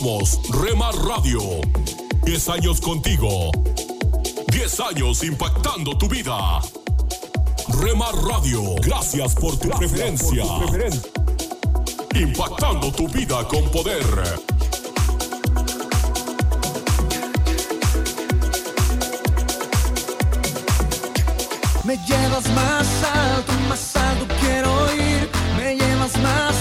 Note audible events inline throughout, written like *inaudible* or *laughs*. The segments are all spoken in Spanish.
Somos Remar Radio. 10 años contigo. 10 años impactando tu vida. Remar Radio, gracias por tu preferencia. Impactando tu vida con poder. Me llevas más alto, más alto quiero ir. Me llevas más alto.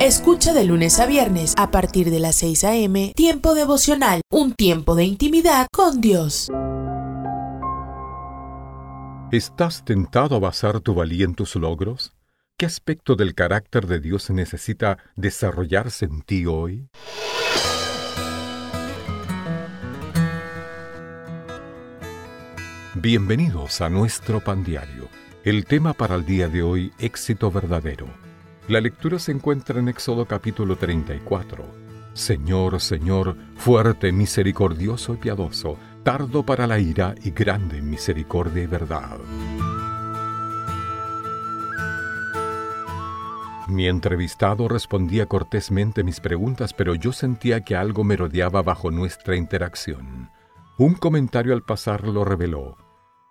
Escucha de lunes a viernes a partir de las 6 a.m. Tiempo devocional, un tiempo de intimidad con Dios. ¿Estás tentado a basar tu valía en tus logros? ¿Qué aspecto del carácter de Dios necesita desarrollarse en ti hoy? Bienvenidos a nuestro pan diario. El tema para el día de hoy, éxito verdadero. La lectura se encuentra en Éxodo capítulo 34. Señor, Señor, fuerte, misericordioso y piadoso, tardo para la ira y grande en misericordia y verdad. Mi entrevistado respondía cortésmente mis preguntas, pero yo sentía que algo merodeaba bajo nuestra interacción. Un comentario al pasar lo reveló.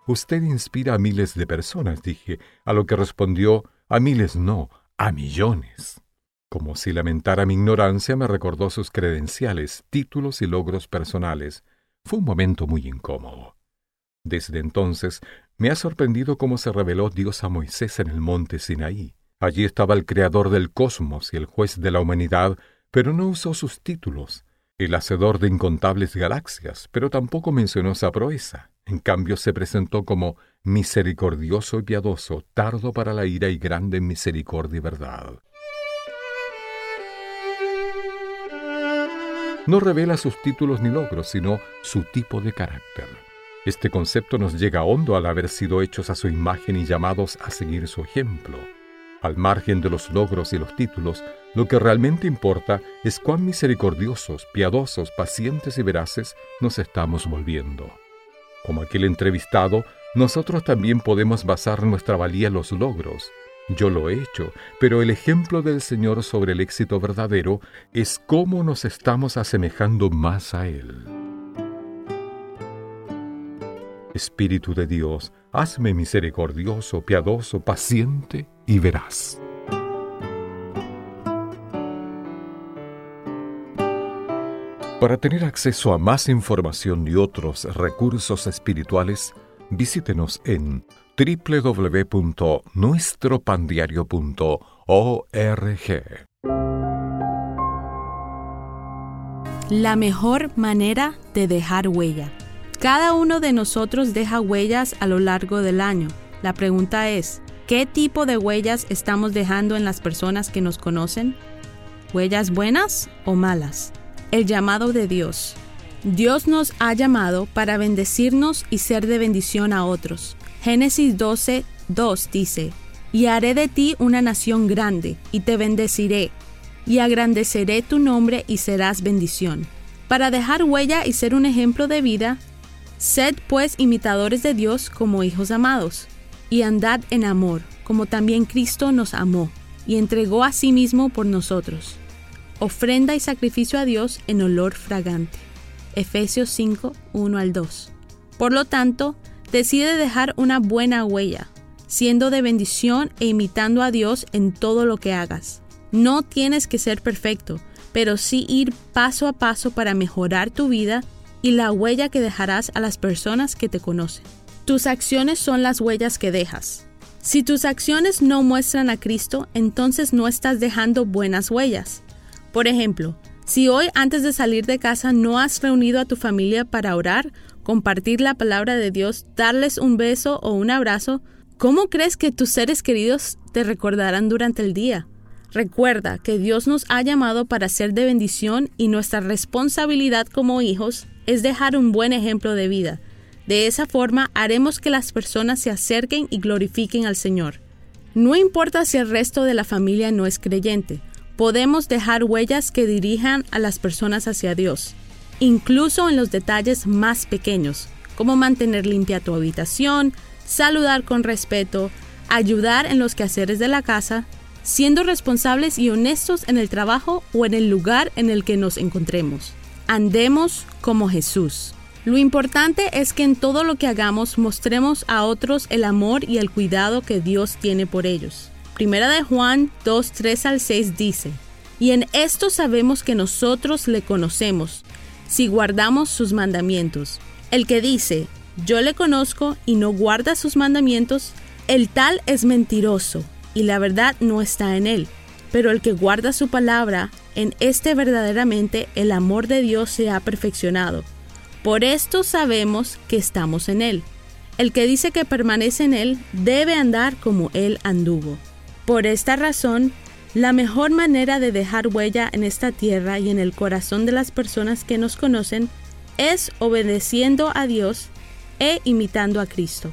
Usted inspira a miles de personas, dije, a lo que respondió, a miles no, a millones. Como si lamentara mi ignorancia, me recordó sus credenciales, títulos y logros personales. Fue un momento muy incómodo. Desde entonces, me ha sorprendido cómo se reveló Dios a Moisés en el monte Sinaí. Allí estaba el creador del cosmos y el juez de la humanidad, pero no usó sus títulos, el hacedor de incontables galaxias, pero tampoco mencionó esa proeza. En cambio se presentó como misericordioso y piadoso, tardo para la ira y grande en misericordia y verdad. No revela sus títulos ni logros, sino su tipo de carácter. Este concepto nos llega hondo al haber sido hechos a su imagen y llamados a seguir su ejemplo. Al margen de los logros y los títulos, lo que realmente importa es cuán misericordiosos, piadosos, pacientes y veraces nos estamos volviendo. Como aquel entrevistado, nosotros también podemos basar nuestra valía en los logros. Yo lo he hecho, pero el ejemplo del Señor sobre el éxito verdadero es cómo nos estamos asemejando más a Él. Espíritu de Dios, hazme misericordioso, piadoso, paciente y veraz. Para tener acceso a más información y otros recursos espirituales, visítenos en www.nuestropandiario.org. La mejor manera de dejar huella. Cada uno de nosotros deja huellas a lo largo del año. La pregunta es, ¿qué tipo de huellas estamos dejando en las personas que nos conocen? ¿Huellas buenas o malas? El llamado de Dios. Dios nos ha llamado para bendecirnos y ser de bendición a otros. Génesis 12, 2 dice, Y haré de ti una nación grande, y te bendeciré, y agrandeceré tu nombre y serás bendición. Para dejar huella y ser un ejemplo de vida, sed pues imitadores de Dios como hijos amados, y andad en amor, como también Cristo nos amó, y entregó a sí mismo por nosotros. Ofrenda y sacrificio a Dios en olor fragante. Efesios 5, 1 al 2. Por lo tanto, decide dejar una buena huella, siendo de bendición e imitando a Dios en todo lo que hagas. No tienes que ser perfecto, pero sí ir paso a paso para mejorar tu vida y la huella que dejarás a las personas que te conocen. Tus acciones son las huellas que dejas. Si tus acciones no muestran a Cristo, entonces no estás dejando buenas huellas. Por ejemplo, si hoy antes de salir de casa no has reunido a tu familia para orar, compartir la palabra de Dios, darles un beso o un abrazo, ¿cómo crees que tus seres queridos te recordarán durante el día? Recuerda que Dios nos ha llamado para ser de bendición y nuestra responsabilidad como hijos es dejar un buen ejemplo de vida. De esa forma haremos que las personas se acerquen y glorifiquen al Señor. No importa si el resto de la familia no es creyente, podemos dejar huellas que dirijan a las personas hacia Dios, incluso en los detalles más pequeños, como mantener limpia tu habitación, saludar con respeto, ayudar en los quehaceres de la casa, siendo responsables y honestos en el trabajo o en el lugar en el que nos encontremos. Andemos como Jesús. Lo importante es que en todo lo que hagamos mostremos a otros el amor y el cuidado que Dios tiene por ellos. Primera de Juan 2, 3 al 6 dice, Y en esto sabemos que nosotros le conocemos, si guardamos sus mandamientos. El que dice, yo le conozco y no guarda sus mandamientos, el tal es mentiroso y la verdad no está en él. Pero el que guarda su palabra, en este verdaderamente el amor de Dios se ha perfeccionado. Por esto sabemos que estamos en él. El que dice que permanece en él debe andar como él anduvo. Por esta razón, la mejor manera de dejar huella en esta tierra y en el corazón de las personas que nos conocen es obedeciendo a Dios e imitando a Cristo.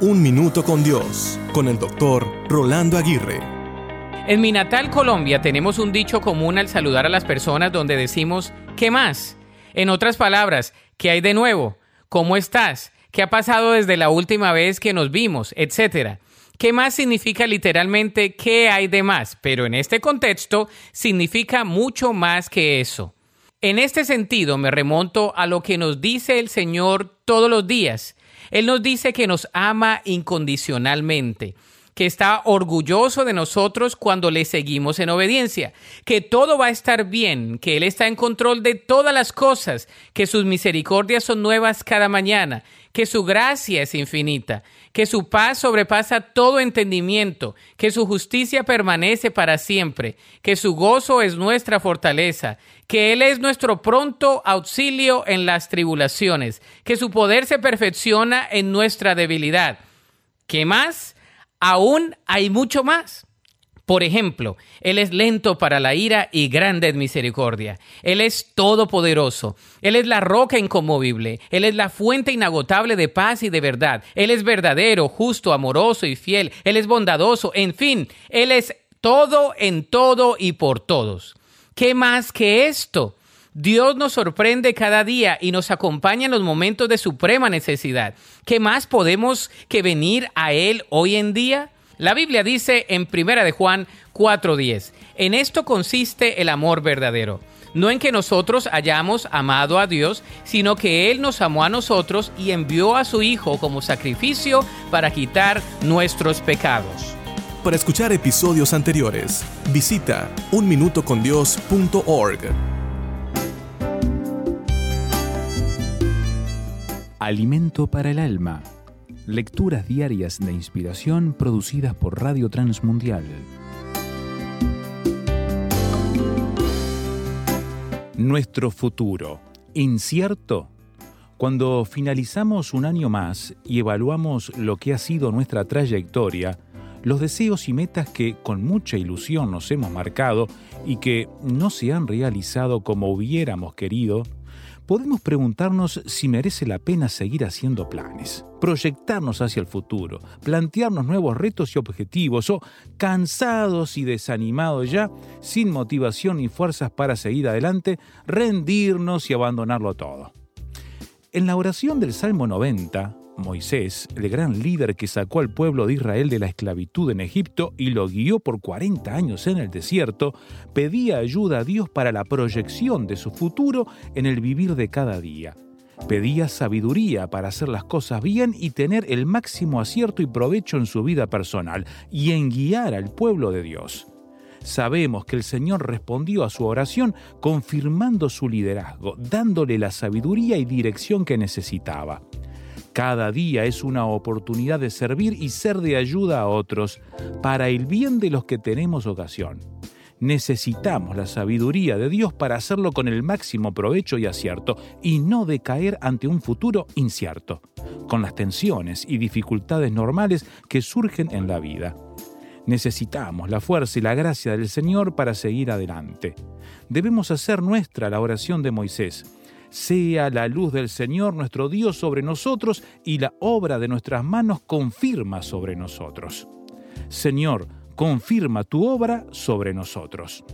Un Minuto con Dios, con el doctor Rolando Aguirre. En mi natal Colombia tenemos un dicho común al saludar a las personas donde decimos, ¿qué más? En otras palabras, ¿qué hay de nuevo? ¿Cómo estás? ¿Qué ha pasado desde la última vez que nos vimos? Etcétera. ¿Qué más significa literalmente qué hay de más? Pero en este contexto significa mucho más que eso. En este sentido me remonto a lo que nos dice el Señor todos los días él nos dice que nos ama incondicionalmente que está orgulloso de nosotros cuando le seguimos en obediencia, que todo va a estar bien, que Él está en control de todas las cosas, que sus misericordias son nuevas cada mañana, que su gracia es infinita, que su paz sobrepasa todo entendimiento, que su justicia permanece para siempre, que su gozo es nuestra fortaleza, que Él es nuestro pronto auxilio en las tribulaciones, que su poder se perfecciona en nuestra debilidad. ¿Qué más? Aún hay mucho más. Por ejemplo, Él es lento para la ira y grande en misericordia. Él es todopoderoso. Él es la roca inconmovible. Él es la fuente inagotable de paz y de verdad. Él es verdadero, justo, amoroso y fiel. Él es bondadoso. En fin, Él es todo en todo y por todos. ¿Qué más que esto? Dios nos sorprende cada día y nos acompaña en los momentos de suprema necesidad. ¿Qué más podemos que venir a Él hoy en día? La Biblia dice en Primera de Juan 4:10, en esto consiste el amor verdadero, no en que nosotros hayamos amado a Dios, sino que Él nos amó a nosotros y envió a su Hijo como sacrificio para quitar nuestros pecados. Para escuchar episodios anteriores, visita unminutocondios.org. Alimento para el alma lecturas diarias de inspiración producidas por Radio Transmundial. Nuestro futuro, incierto. Cuando finalizamos un año más y evaluamos lo que ha sido nuestra trayectoria, los deseos y metas que con mucha ilusión nos hemos marcado y que no se han realizado como hubiéramos querido, podemos preguntarnos si merece la pena seguir haciendo planes, proyectarnos hacia el futuro, plantearnos nuevos retos y objetivos o, cansados y desanimados ya, sin motivación ni fuerzas para seguir adelante, rendirnos y abandonarlo todo. En la oración del Salmo 90, Moisés, el gran líder que sacó al pueblo de Israel de la esclavitud en Egipto y lo guió por 40 años en el desierto, pedía ayuda a Dios para la proyección de su futuro en el vivir de cada día. Pedía sabiduría para hacer las cosas bien y tener el máximo acierto y provecho en su vida personal y en guiar al pueblo de Dios. Sabemos que el Señor respondió a su oración confirmando su liderazgo, dándole la sabiduría y dirección que necesitaba. Cada día es una oportunidad de servir y ser de ayuda a otros para el bien de los que tenemos ocasión. Necesitamos la sabiduría de Dios para hacerlo con el máximo provecho y acierto y no decaer ante un futuro incierto, con las tensiones y dificultades normales que surgen en la vida. Necesitamos la fuerza y la gracia del Señor para seguir adelante. Debemos hacer nuestra la oración de Moisés. Sea la luz del Señor nuestro Dios sobre nosotros y la obra de nuestras manos confirma sobre nosotros. Señor, confirma tu obra sobre nosotros.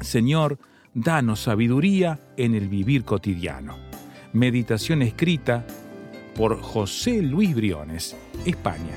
Señor, danos sabiduría en el vivir cotidiano. Meditación escrita por José Luis Briones, España.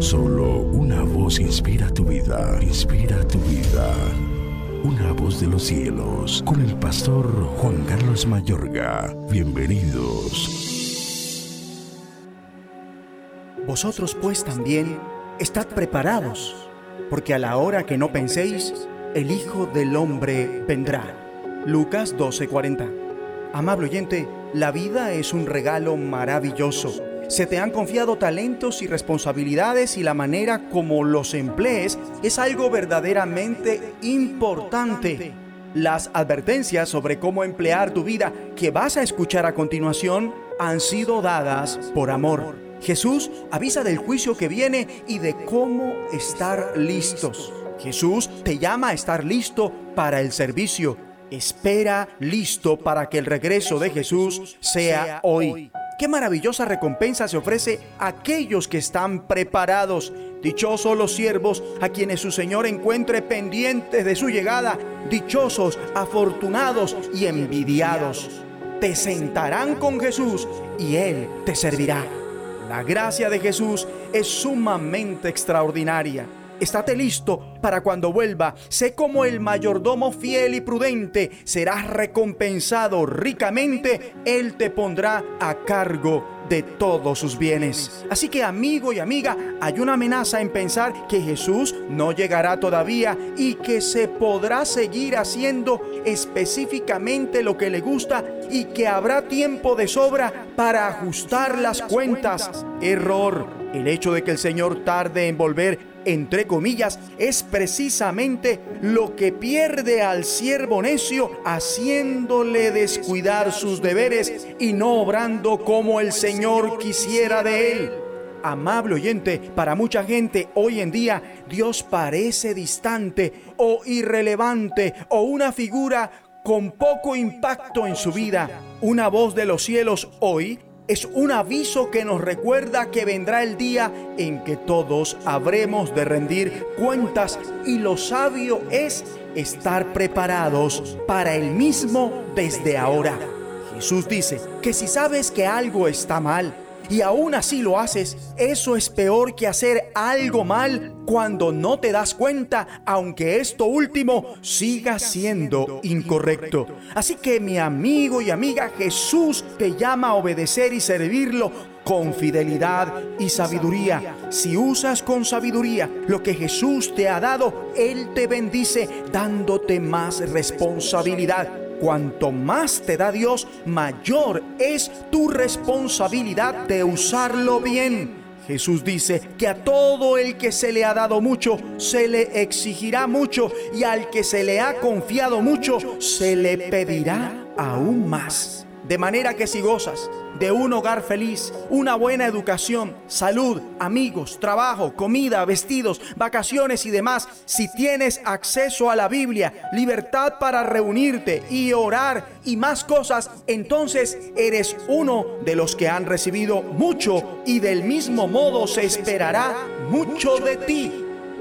Solo una voz inspira tu vida, inspira tu vida. Una voz de los cielos, con el pastor Juan Carlos Mayorga. Bienvenidos. Vosotros pues también estad preparados, porque a la hora que no penséis, el Hijo del Hombre vendrá. Lucas 12:40. Amable oyente, la vida es un regalo maravilloso se te han confiado talentos y responsabilidades y la manera como los emplees es algo verdaderamente importante. Las advertencias sobre cómo emplear tu vida que vas a escuchar a continuación han sido dadas por amor. Jesús avisa del juicio que viene y de cómo estar listos. Jesús te llama a estar listo para el servicio. Espera listo para que el regreso de Jesús sea hoy. Qué maravillosa recompensa se ofrece a aquellos que están preparados. Dichosos los siervos a quienes su Señor encuentre pendientes de su llegada. Dichosos, afortunados y envidiados. Te sentarán con Jesús y Él te servirá. La gracia de Jesús es sumamente extraordinaria. Estate listo para cuando vuelva. Sé como el mayordomo fiel y prudente. Serás recompensado ricamente. Él te pondrá a cargo de todos sus bienes. Así que amigo y amiga, hay una amenaza en pensar que Jesús no llegará todavía y que se podrá seguir haciendo específicamente lo que le gusta y que habrá tiempo de sobra para ajustar las cuentas. Error. El hecho de que el Señor tarde en volver entre comillas, es precisamente lo que pierde al siervo necio haciéndole descuidar sus deberes y no obrando como el Señor quisiera de él. Amable oyente, para mucha gente hoy en día Dios parece distante o irrelevante o una figura con poco impacto en su vida. Una voz de los cielos hoy es un aviso que nos recuerda que vendrá el día en que todos habremos de rendir cuentas y lo sabio es estar preparados para el mismo desde ahora. Jesús dice que si sabes que algo está mal, y aún así lo haces, eso es peor que hacer algo mal cuando no te das cuenta, aunque esto último siga siendo incorrecto. Así que mi amigo y amiga, Jesús te llama a obedecer y servirlo con fidelidad y sabiduría. Si usas con sabiduría lo que Jesús te ha dado, Él te bendice dándote más responsabilidad. Cuanto más te da Dios, mayor es tu responsabilidad de usarlo bien. Jesús dice que a todo el que se le ha dado mucho, se le exigirá mucho, y al que se le ha confiado mucho, se le pedirá aún más. De manera que si gozas de un hogar feliz, una buena educación, salud, amigos, trabajo, comida, vestidos, vacaciones y demás, si tienes acceso a la Biblia, libertad para reunirte y orar y más cosas, entonces eres uno de los que han recibido mucho y del mismo modo se esperará mucho de ti.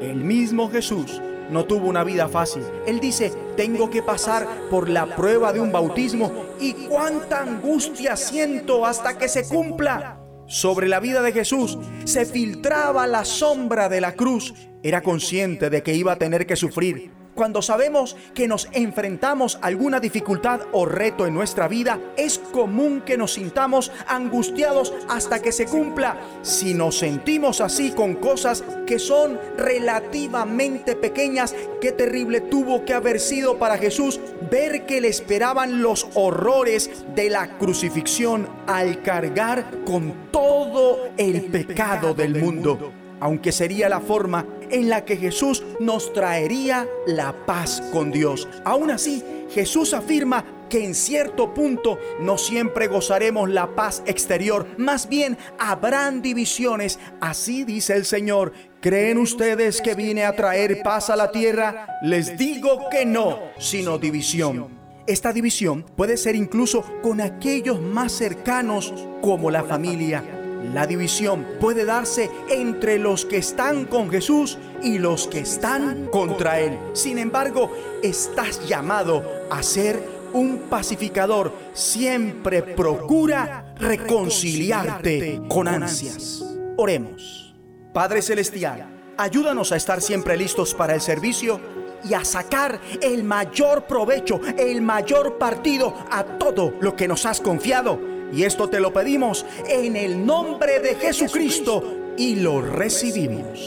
El mismo Jesús no tuvo una vida fácil. Él dice, tengo que pasar por la prueba de un bautismo y cuánta angustia siento hasta que se cumpla. Sobre la vida de Jesús se filtraba la sombra de la cruz. Era consciente de que iba a tener que sufrir cuando sabemos que nos enfrentamos a alguna dificultad o reto en nuestra vida, es común que nos sintamos angustiados hasta que se cumpla. Si nos sentimos así con cosas que son relativamente pequeñas, qué terrible tuvo que haber sido para Jesús ver que le esperaban los horrores de la crucifixión al cargar con todo el pecado del mundo aunque sería la forma en la que Jesús nos traería la paz con Dios. Aún así, Jesús afirma que en cierto punto no siempre gozaremos la paz exterior, más bien habrán divisiones. Así dice el Señor. ¿Creen ustedes que vine a traer paz a la tierra? Les digo que no, sino división. Esta división puede ser incluso con aquellos más cercanos como la familia la división puede darse entre los que están con Jesús y los que están contra Él. Sin embargo, estás llamado a ser un pacificador. Siempre procura reconciliarte con ansias. Oremos. Padre Celestial, ayúdanos a estar siempre listos para el servicio y a sacar el mayor provecho, el mayor partido a todo lo que nos has confiado y esto te lo pedimos en el nombre de Jesucristo y lo recibimos.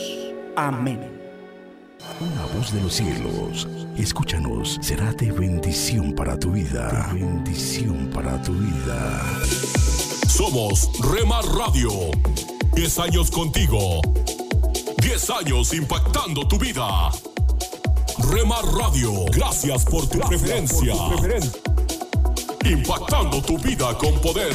Amén. Una voz de los cielos, escúchanos, será de bendición para tu vida. De bendición para tu vida. Somos Remar Radio. 10 años contigo. 10 años impactando tu vida. Remar Radio, gracias por tu preferencia impactando tu vida con poder.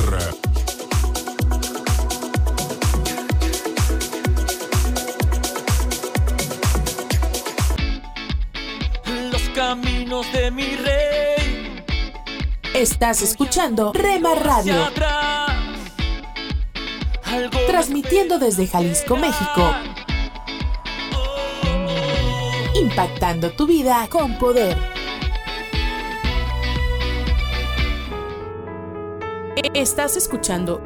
Los caminos de mi rey. Estás escuchando Rema Radio. Transmitiendo desde Jalisco, México. Impactando tu vida con poder. Estás escuchando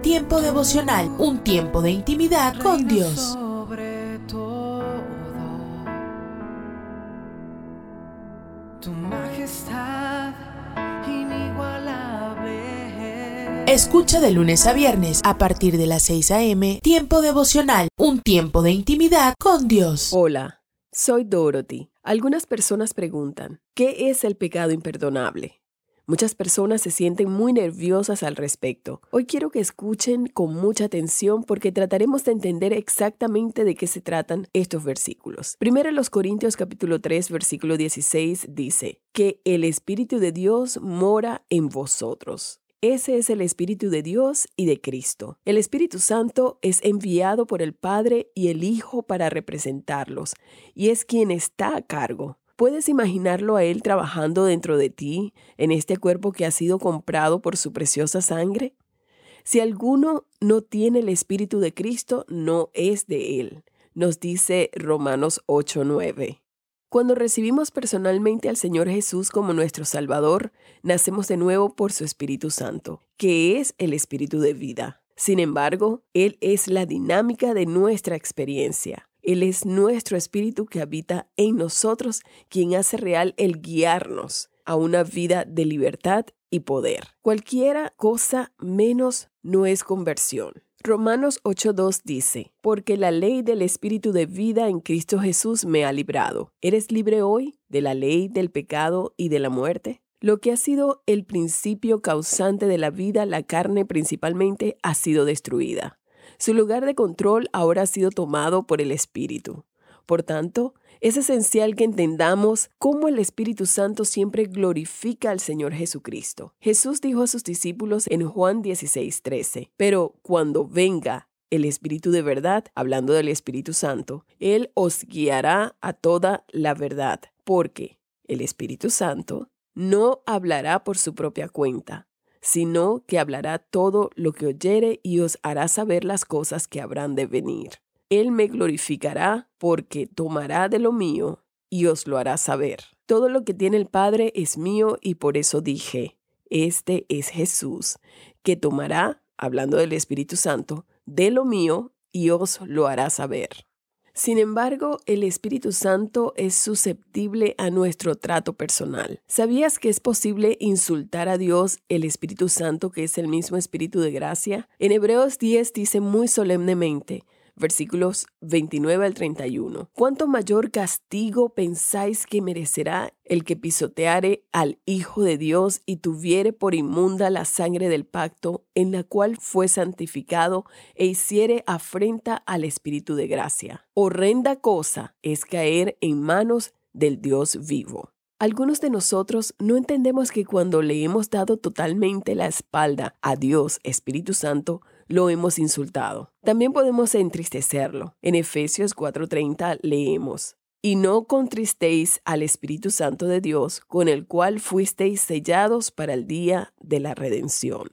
Tiempo devocional, un tiempo de intimidad con Dios. Escucha de lunes a viernes a partir de las 6 a.m. Tiempo devocional, un tiempo de intimidad con Dios. Hola, soy Dorothy. Algunas personas preguntan, ¿qué es el pecado imperdonable? Muchas personas se sienten muy nerviosas al respecto. Hoy quiero que escuchen con mucha atención porque trataremos de entender exactamente de qué se tratan estos versículos. Primero los Corintios capítulo 3 versículo 16 dice que el Espíritu de Dios mora en vosotros. Ese es el Espíritu de Dios y de Cristo. El Espíritu Santo es enviado por el Padre y el Hijo para representarlos, y es quien está a cargo. ¿Puedes imaginarlo a Él trabajando dentro de ti, en este cuerpo que ha sido comprado por su preciosa sangre? Si alguno no tiene el Espíritu de Cristo, no es de Él, nos dice Romanos 8:9. Cuando recibimos personalmente al Señor Jesús como nuestro Salvador, nacemos de nuevo por su Espíritu Santo, que es el Espíritu de vida. Sin embargo, Él es la dinámica de nuestra experiencia. Él es nuestro espíritu que habita en nosotros, quien hace real el guiarnos a una vida de libertad y poder. Cualquiera cosa menos no es conversión. Romanos 8.2 dice, porque la ley del Espíritu de vida en Cristo Jesús me ha librado. ¿Eres libre hoy de la ley del pecado y de la muerte? Lo que ha sido el principio causante de la vida, la carne principalmente, ha sido destruida. Su lugar de control ahora ha sido tomado por el Espíritu. Por tanto, es esencial que entendamos cómo el Espíritu Santo siempre glorifica al Señor Jesucristo. Jesús dijo a sus discípulos en Juan 16:13, pero cuando venga el Espíritu de verdad, hablando del Espíritu Santo, Él os guiará a toda la verdad, porque el Espíritu Santo no hablará por su propia cuenta, sino que hablará todo lo que oyere y os hará saber las cosas que habrán de venir. Él me glorificará porque tomará de lo mío y os lo hará saber. Todo lo que tiene el Padre es mío y por eso dije, este es Jesús, que tomará, hablando del Espíritu Santo, de lo mío y os lo hará saber. Sin embargo, el Espíritu Santo es susceptible a nuestro trato personal. ¿Sabías que es posible insultar a Dios, el Espíritu Santo, que es el mismo Espíritu de gracia? En Hebreos 10 dice muy solemnemente, versículos 29 al 31. ¿Cuánto mayor castigo pensáis que merecerá el que pisoteare al Hijo de Dios y tuviere por inmunda la sangre del pacto en la cual fue santificado e hiciere afrenta al Espíritu de gracia? Horrenda cosa es caer en manos del Dios vivo. Algunos de nosotros no entendemos que cuando le hemos dado totalmente la espalda a Dios Espíritu Santo, lo hemos insultado. También podemos entristecerlo. En Efesios 4:30 leemos, y no contristéis al Espíritu Santo de Dios, con el cual fuisteis sellados para el día de la redención.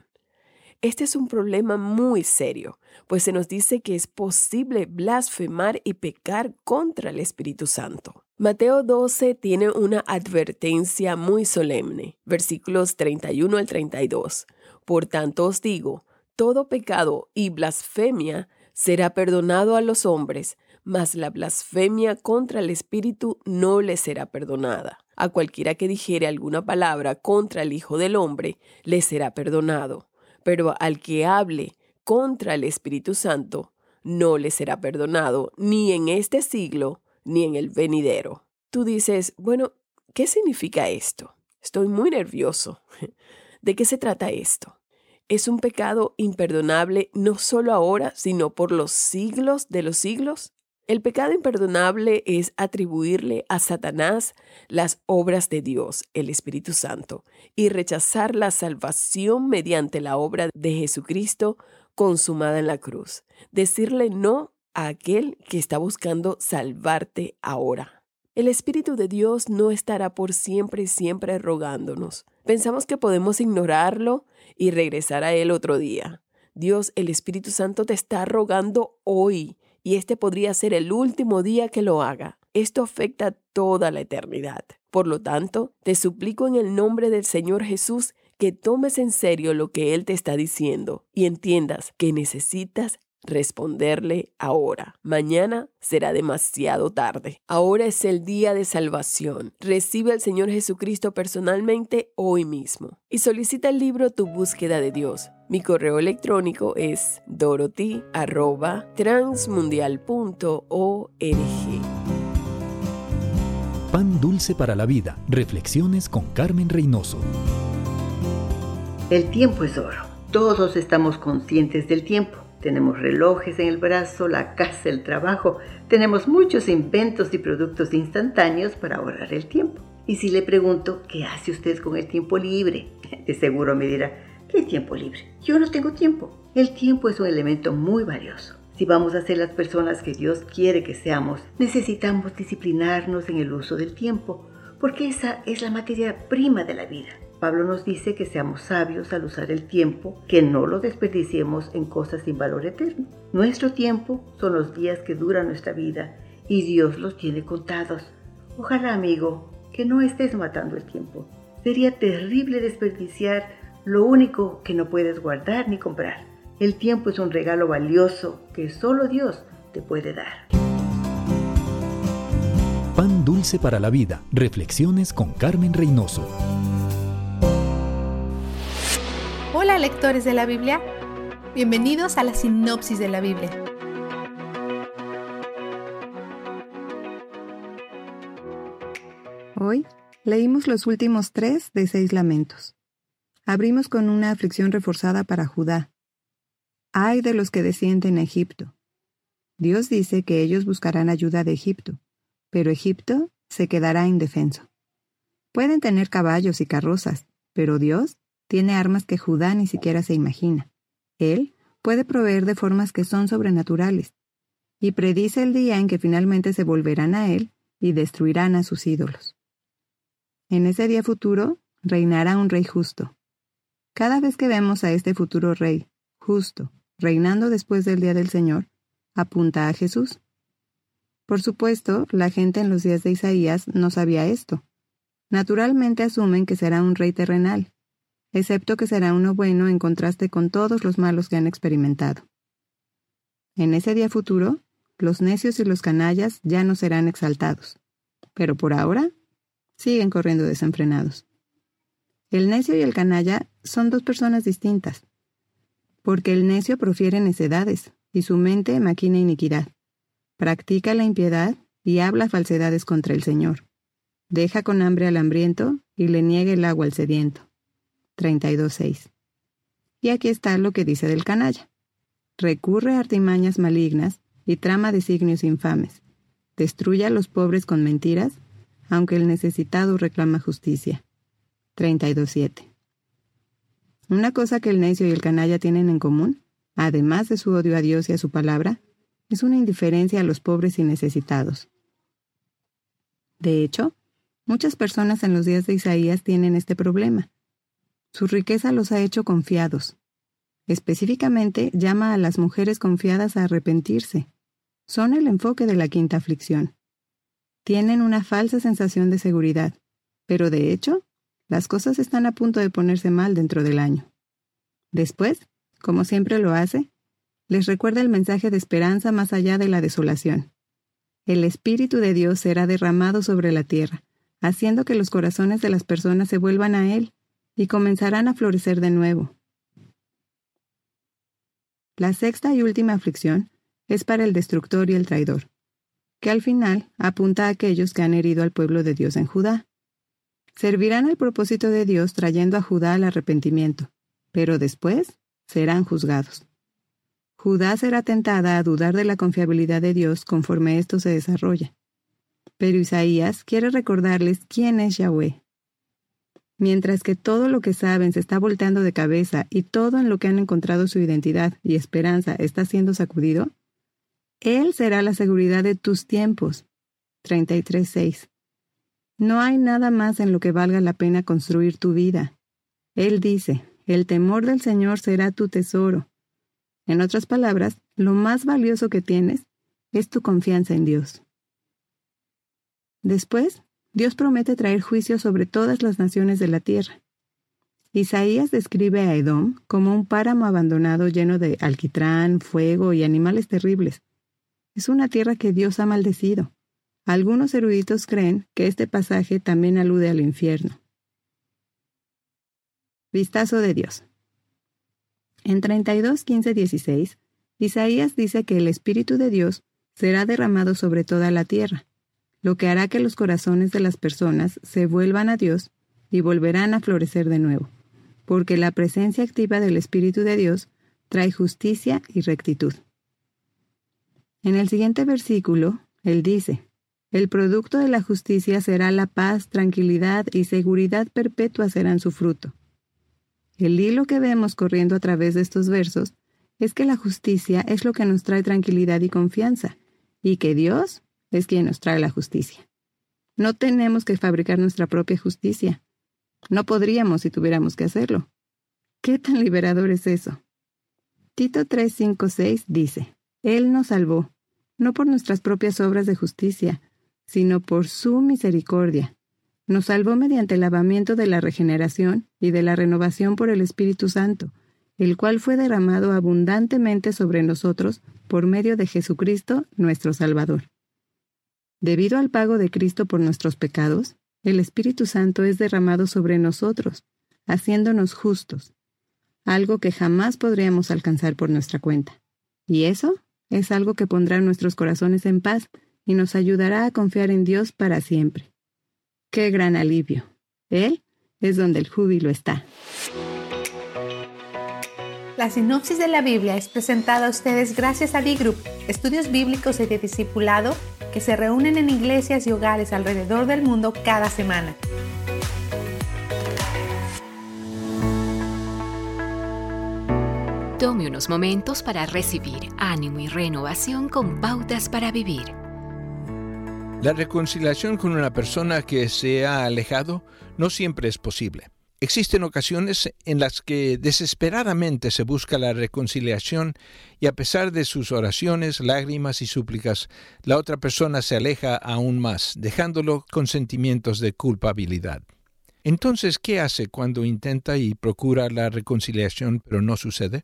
Este es un problema muy serio, pues se nos dice que es posible blasfemar y pecar contra el Espíritu Santo. Mateo 12 tiene una advertencia muy solemne, versículos 31 al 32. Por tanto os digo, todo pecado y blasfemia será perdonado a los hombres, mas la blasfemia contra el Espíritu no le será perdonada. A cualquiera que dijere alguna palabra contra el Hijo del Hombre, le será perdonado. Pero al que hable contra el Espíritu Santo, no le será perdonado, ni en este siglo, ni en el venidero. Tú dices, bueno, ¿qué significa esto? Estoy muy nervioso. *laughs* ¿De qué se trata esto? Es un pecado imperdonable no solo ahora, sino por los siglos de los siglos? El pecado imperdonable es atribuirle a Satanás las obras de Dios, el Espíritu Santo, y rechazar la salvación mediante la obra de Jesucristo consumada en la cruz. Decirle no a aquel que está buscando salvarte ahora. El Espíritu de Dios no estará por siempre y siempre rogándonos. Pensamos que podemos ignorarlo y regresar a Él otro día. Dios, el Espíritu Santo te está rogando hoy y este podría ser el último día que lo haga. Esto afecta toda la eternidad. Por lo tanto, te suplico en el nombre del Señor Jesús que tomes en serio lo que Él te está diciendo y entiendas que necesitas responderle ahora. Mañana será demasiado tarde. Ahora es el día de salvación. Recibe al Señor Jesucristo personalmente hoy mismo y solicita el libro Tu búsqueda de Dios. Mi correo electrónico es dorothy@transmundial.org. Pan dulce para la vida. Reflexiones con Carmen Reynoso. El tiempo es oro. Todos estamos conscientes del tiempo tenemos relojes en el brazo, la casa, el trabajo. Tenemos muchos inventos y productos instantáneos para ahorrar el tiempo. Y si le pregunto, ¿qué hace usted con el tiempo libre? *laughs* De seguro me dirá, ¿qué tiempo libre? Yo no tengo tiempo. El tiempo es un elemento muy valioso. Si vamos a ser las personas que Dios quiere que seamos, necesitamos disciplinarnos en el uso del tiempo, porque esa es la materia prima de la vida. Pablo nos dice que seamos sabios al usar el tiempo, que no lo desperdiciemos en cosas sin valor eterno. Nuestro tiempo son los días que dura nuestra vida y Dios los tiene contados. Ojalá, amigo, que no estés matando el tiempo. Sería terrible desperdiciar lo único que no puedes guardar ni comprar. El tiempo es un regalo valioso que solo Dios te puede dar. Pan dulce para la vida. Reflexiones con Carmen Reynoso. Hola lectores de la Biblia, bienvenidos a la sinopsis de la Biblia. Hoy leímos los últimos tres de seis lamentos. Abrimos con una aflicción reforzada para Judá. hay de los que descienden a Egipto. Dios dice que ellos buscarán ayuda de Egipto, pero Egipto se quedará indefenso. Pueden tener caballos y carrozas, pero Dios tiene armas que Judá ni siquiera se imagina. Él puede proveer de formas que son sobrenaturales, y predice el día en que finalmente se volverán a Él y destruirán a sus ídolos. En ese día futuro reinará un rey justo. Cada vez que vemos a este futuro rey, justo, reinando después del día del Señor, apunta a Jesús. Por supuesto, la gente en los días de Isaías no sabía esto. Naturalmente asumen que será un rey terrenal, excepto que será uno bueno en contraste con todos los malos que han experimentado. En ese día futuro, los necios y los canallas ya no serán exaltados, pero por ahora siguen corriendo desenfrenados. El necio y el canalla son dos personas distintas, porque el necio profiere necedades, y su mente maquina iniquidad. Practica la impiedad y habla falsedades contra el Señor. Deja con hambre al hambriento y le niega el agua al sediento. 32.6. Y aquí está lo que dice del canalla. Recurre a artimañas malignas y trama designios infames. Destruye a los pobres con mentiras, aunque el necesitado reclama justicia. 32.7. Una cosa que el necio y el canalla tienen en común, además de su odio a Dios y a su palabra, es una indiferencia a los pobres y necesitados. De hecho, muchas personas en los días de Isaías tienen este problema. Su riqueza los ha hecho confiados. Específicamente llama a las mujeres confiadas a arrepentirse. Son el enfoque de la quinta aflicción. Tienen una falsa sensación de seguridad, pero de hecho las cosas están a punto de ponerse mal dentro del año. Después, como siempre lo hace, les recuerda el mensaje de esperanza más allá de la desolación. El Espíritu de Dios será derramado sobre la tierra, haciendo que los corazones de las personas se vuelvan a Él y comenzarán a florecer de nuevo. La sexta y última aflicción es para el destructor y el traidor, que al final apunta a aquellos que han herido al pueblo de Dios en Judá. Servirán al propósito de Dios trayendo a Judá al arrepentimiento, pero después serán juzgados. Judá será tentada a dudar de la confiabilidad de Dios conforme esto se desarrolla. Pero Isaías quiere recordarles quién es Yahweh. Mientras que todo lo que saben se está volteando de cabeza y todo en lo que han encontrado su identidad y esperanza está siendo sacudido, Él será la seguridad de tus tiempos. 33.6 no hay nada más en lo que valga la pena construir tu vida. Él dice, el temor del Señor será tu tesoro. En otras palabras, lo más valioso que tienes es tu confianza en Dios. Después, Dios promete traer juicio sobre todas las naciones de la tierra. Isaías describe a Edom como un páramo abandonado lleno de alquitrán, fuego y animales terribles. Es una tierra que Dios ha maldecido. Algunos eruditos creen que este pasaje también alude al infierno. Vistazo de Dios. En 32, 15, 16, Isaías dice que el Espíritu de Dios será derramado sobre toda la tierra, lo que hará que los corazones de las personas se vuelvan a Dios y volverán a florecer de nuevo, porque la presencia activa del Espíritu de Dios trae justicia y rectitud. En el siguiente versículo, él dice, el producto de la justicia será la paz, tranquilidad y seguridad perpetua serán su fruto. El hilo que vemos corriendo a través de estos versos es que la justicia es lo que nos trae tranquilidad y confianza, y que Dios es quien nos trae la justicia. No tenemos que fabricar nuestra propia justicia. No podríamos si tuviéramos que hacerlo. ¿Qué tan liberador es eso? Tito 3:5-6 dice, Él nos salvó, no por nuestras propias obras de justicia, sino por su misericordia. Nos salvó mediante el lavamiento de la regeneración y de la renovación por el Espíritu Santo, el cual fue derramado abundantemente sobre nosotros por medio de Jesucristo nuestro Salvador. Debido al pago de Cristo por nuestros pecados, el Espíritu Santo es derramado sobre nosotros, haciéndonos justos, algo que jamás podríamos alcanzar por nuestra cuenta. Y eso es algo que pondrá nuestros corazones en paz y nos ayudará a confiar en Dios para siempre. ¡Qué gran alivio! Él es donde el júbilo está. La sinopsis de la Biblia es presentada a ustedes gracias a D-Group, estudios bíblicos y de discipulado que se reúnen en iglesias y hogares alrededor del mundo cada semana. Tome unos momentos para recibir ánimo y renovación con pautas para vivir. La reconciliación con una persona que se ha alejado no siempre es posible. Existen ocasiones en las que desesperadamente se busca la reconciliación y a pesar de sus oraciones, lágrimas y súplicas, la otra persona se aleja aún más, dejándolo con sentimientos de culpabilidad. Entonces, ¿qué hace cuando intenta y procura la reconciliación pero no sucede?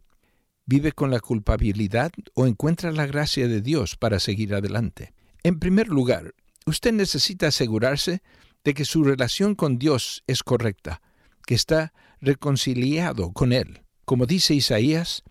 ¿Vive con la culpabilidad o encuentra la gracia de Dios para seguir adelante? En primer lugar, usted necesita asegurarse de que su relación con Dios es correcta que está reconciliado con Él. Como dice Isaías,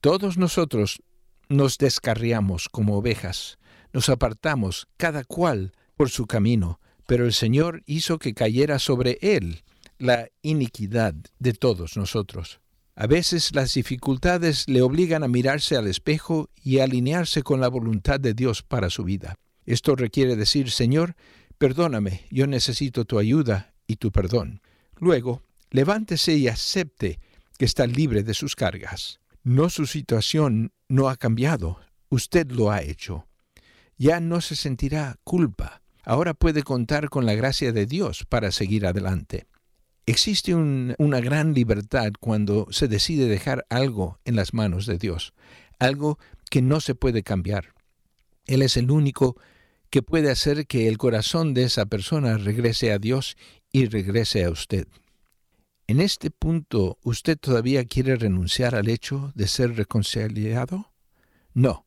todos nosotros nos descarriamos como ovejas, nos apartamos cada cual por su camino, pero el Señor hizo que cayera sobre Él la iniquidad de todos nosotros. A veces las dificultades le obligan a mirarse al espejo y a alinearse con la voluntad de Dios para su vida. Esto requiere decir, Señor, perdóname, yo necesito tu ayuda y tu perdón. Luego, levántese y acepte que está libre de sus cargas. No su situación no ha cambiado, usted lo ha hecho. Ya no se sentirá culpa. Ahora puede contar con la gracia de Dios para seguir adelante. Existe una gran libertad cuando se decide dejar algo en las manos de Dios, algo que no se puede cambiar. Él es el único que puede hacer que el corazón de esa persona regrese a Dios y regrese a usted. En este punto, ¿usted todavía quiere renunciar al hecho de ser reconciliado? No,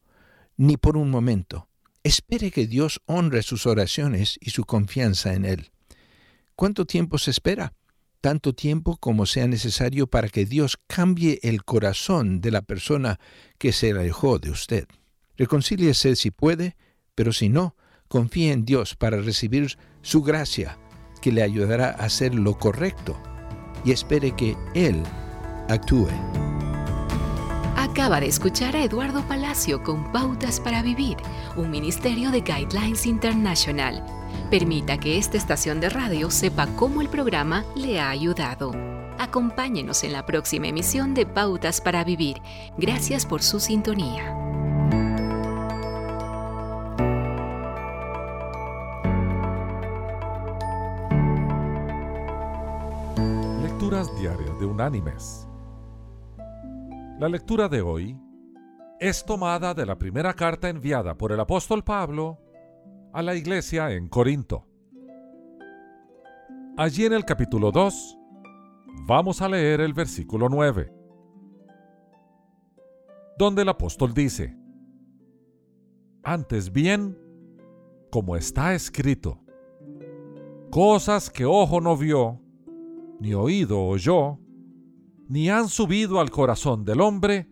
ni por un momento. Espere que Dios honre sus oraciones y su confianza en Él. ¿Cuánto tiempo se espera? Tanto tiempo como sea necesario para que Dios cambie el corazón de la persona que se alejó de usted. Reconcíliese si puede, pero si no, confíe en Dios para recibir su gracia, que le ayudará a hacer lo correcto y espere que Él actúe. Acaba de escuchar a Eduardo Palacio con Pautas para Vivir, un ministerio de Guidelines International. Permita que esta estación de radio sepa cómo el programa le ha ayudado. Acompáñenos en la próxima emisión de Pautas para Vivir. Gracias por su sintonía. Diarias de Unánimes. La lectura de hoy es tomada de la primera carta enviada por el apóstol Pablo a la iglesia en Corinto. Allí en el capítulo 2 vamos a leer el versículo 9, donde el apóstol dice, Antes bien, como está escrito, cosas que ojo no vio, ni oído oyó, ni han subido al corazón del hombre,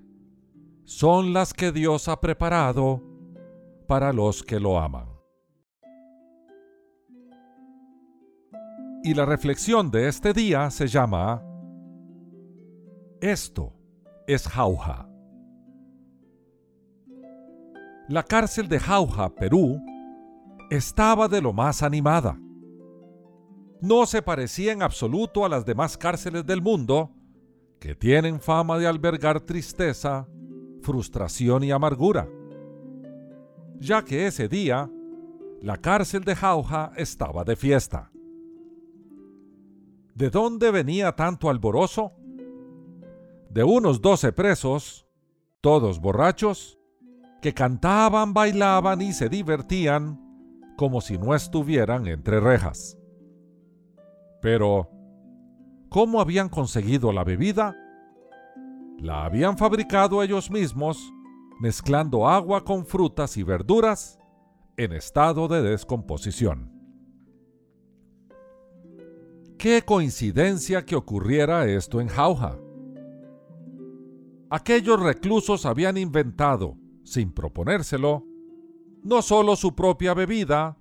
son las que Dios ha preparado para los que lo aman. Y la reflexión de este día se llama Esto es Jauja. La cárcel de Jauja, Perú, estaba de lo más animada no se parecía en absoluto a las demás cárceles del mundo, que tienen fama de albergar tristeza, frustración y amargura. Ya que ese día, la cárcel de Jauja estaba de fiesta. ¿De dónde venía tanto alborozo? De unos doce presos, todos borrachos, que cantaban, bailaban y se divertían como si no estuvieran entre rejas. Pero, ¿cómo habían conseguido la bebida? La habían fabricado ellos mismos, mezclando agua con frutas y verduras en estado de descomposición. Qué coincidencia que ocurriera esto en Jauja. Aquellos reclusos habían inventado, sin proponérselo, no solo su propia bebida,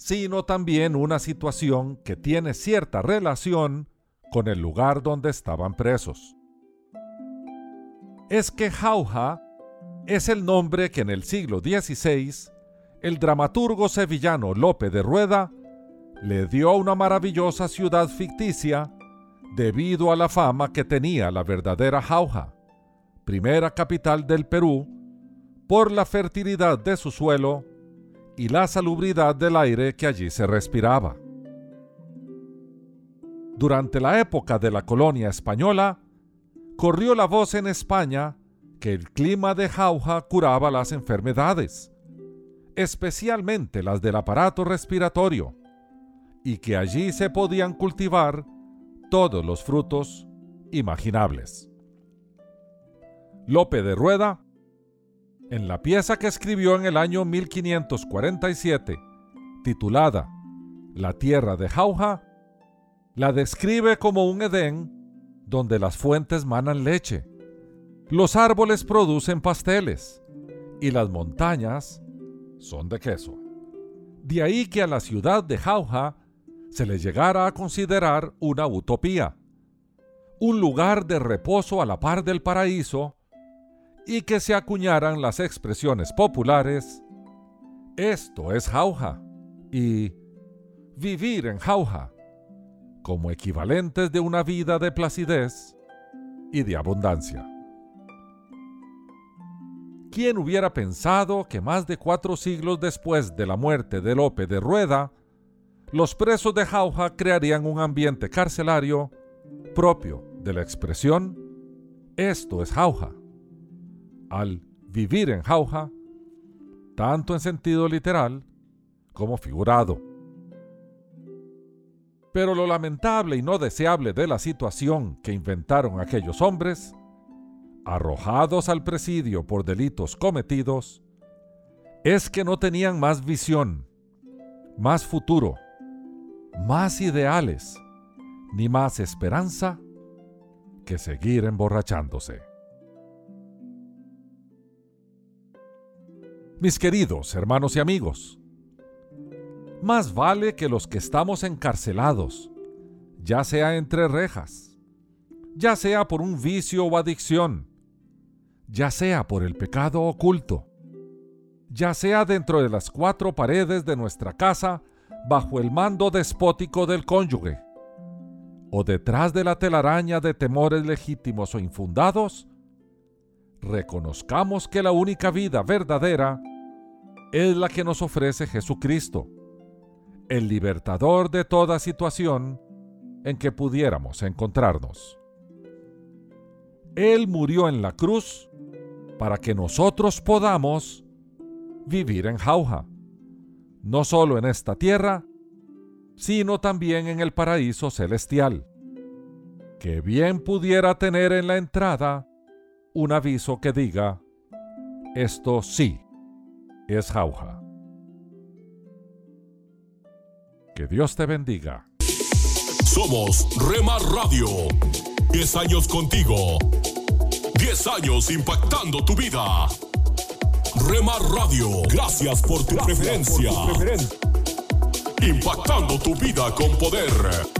sino también una situación que tiene cierta relación con el lugar donde estaban presos. es que Jauja es el nombre que en el siglo XVI el dramaturgo sevillano Lope de Rueda le dio a una maravillosa ciudad ficticia debido a la fama que tenía la verdadera Jauja, primera capital del Perú, por la fertilidad de su suelo y la salubridad del aire que allí se respiraba. Durante la época de la colonia española, corrió la voz en España que el clima de Jauja curaba las enfermedades, especialmente las del aparato respiratorio, y que allí se podían cultivar todos los frutos imaginables. Lope de Rueda, en la pieza que escribió en el año 1547, titulada La tierra de Jauja, la describe como un Edén donde las fuentes manan leche, los árboles producen pasteles y las montañas son de queso. De ahí que a la ciudad de Jauja se le llegara a considerar una utopía, un lugar de reposo a la par del paraíso, y que se acuñaran las expresiones populares, esto es jauja y vivir en jauja, como equivalentes de una vida de placidez y de abundancia. ¿Quién hubiera pensado que más de cuatro siglos después de la muerte de Lope de Rueda, los presos de Jauja crearían un ambiente carcelario propio de la expresión esto es Jauja. Al vivir en Jauja, tanto en sentido literal como figurado. Pero lo lamentable y no deseable de la situación que inventaron aquellos hombres, arrojados al presidio por delitos cometidos, es que no tenían más visión, más futuro, más ideales, ni más esperanza que seguir emborrachándose. Mis queridos hermanos y amigos, más vale que los que estamos encarcelados, ya sea entre rejas, ya sea por un vicio o adicción, ya sea por el pecado oculto, ya sea dentro de las cuatro paredes de nuestra casa bajo el mando despótico del cónyuge, o detrás de la telaraña de temores legítimos o infundados, reconozcamos que la única vida verdadera es la que nos ofrece Jesucristo, el libertador de toda situación en que pudiéramos encontrarnos. Él murió en la cruz para que nosotros podamos vivir en jauja no solo en esta tierra, sino también en el paraíso celestial, que bien pudiera tener en la entrada un aviso que diga, esto sí es jauja. Que Dios te bendiga. Somos Rema Radio. 10 años contigo. 10 años impactando tu vida. Remar Radio, gracias por tu preferencia. Impactando tu vida con poder.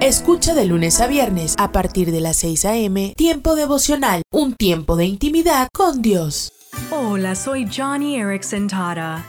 Escucha de lunes a viernes a partir de las 6 a.m. Tiempo devocional, un tiempo de intimidad con Dios. Hola, soy Johnny Erickson Tara.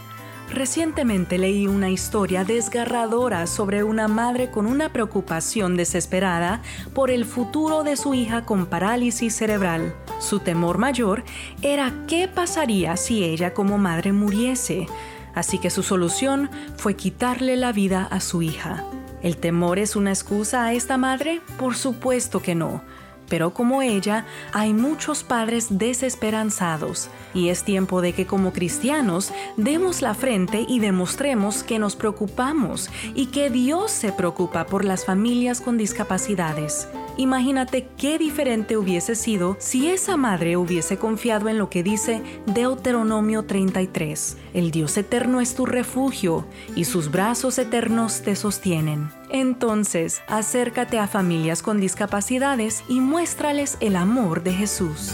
Recientemente leí una historia desgarradora sobre una madre con una preocupación desesperada por el futuro de su hija con parálisis cerebral. Su temor mayor era qué pasaría si ella como madre muriese, así que su solución fue quitarle la vida a su hija. ¿El temor es una excusa a esta madre? Por supuesto que no pero como ella, hay muchos padres desesperanzados y es tiempo de que como cristianos demos la frente y demostremos que nos preocupamos y que Dios se preocupa por las familias con discapacidades. Imagínate qué diferente hubiese sido si esa madre hubiese confiado en lo que dice Deuteronomio 33. El Dios eterno es tu refugio y sus brazos eternos te sostienen. Entonces, acércate a familias con discapacidades y muéstrales el amor de Jesús.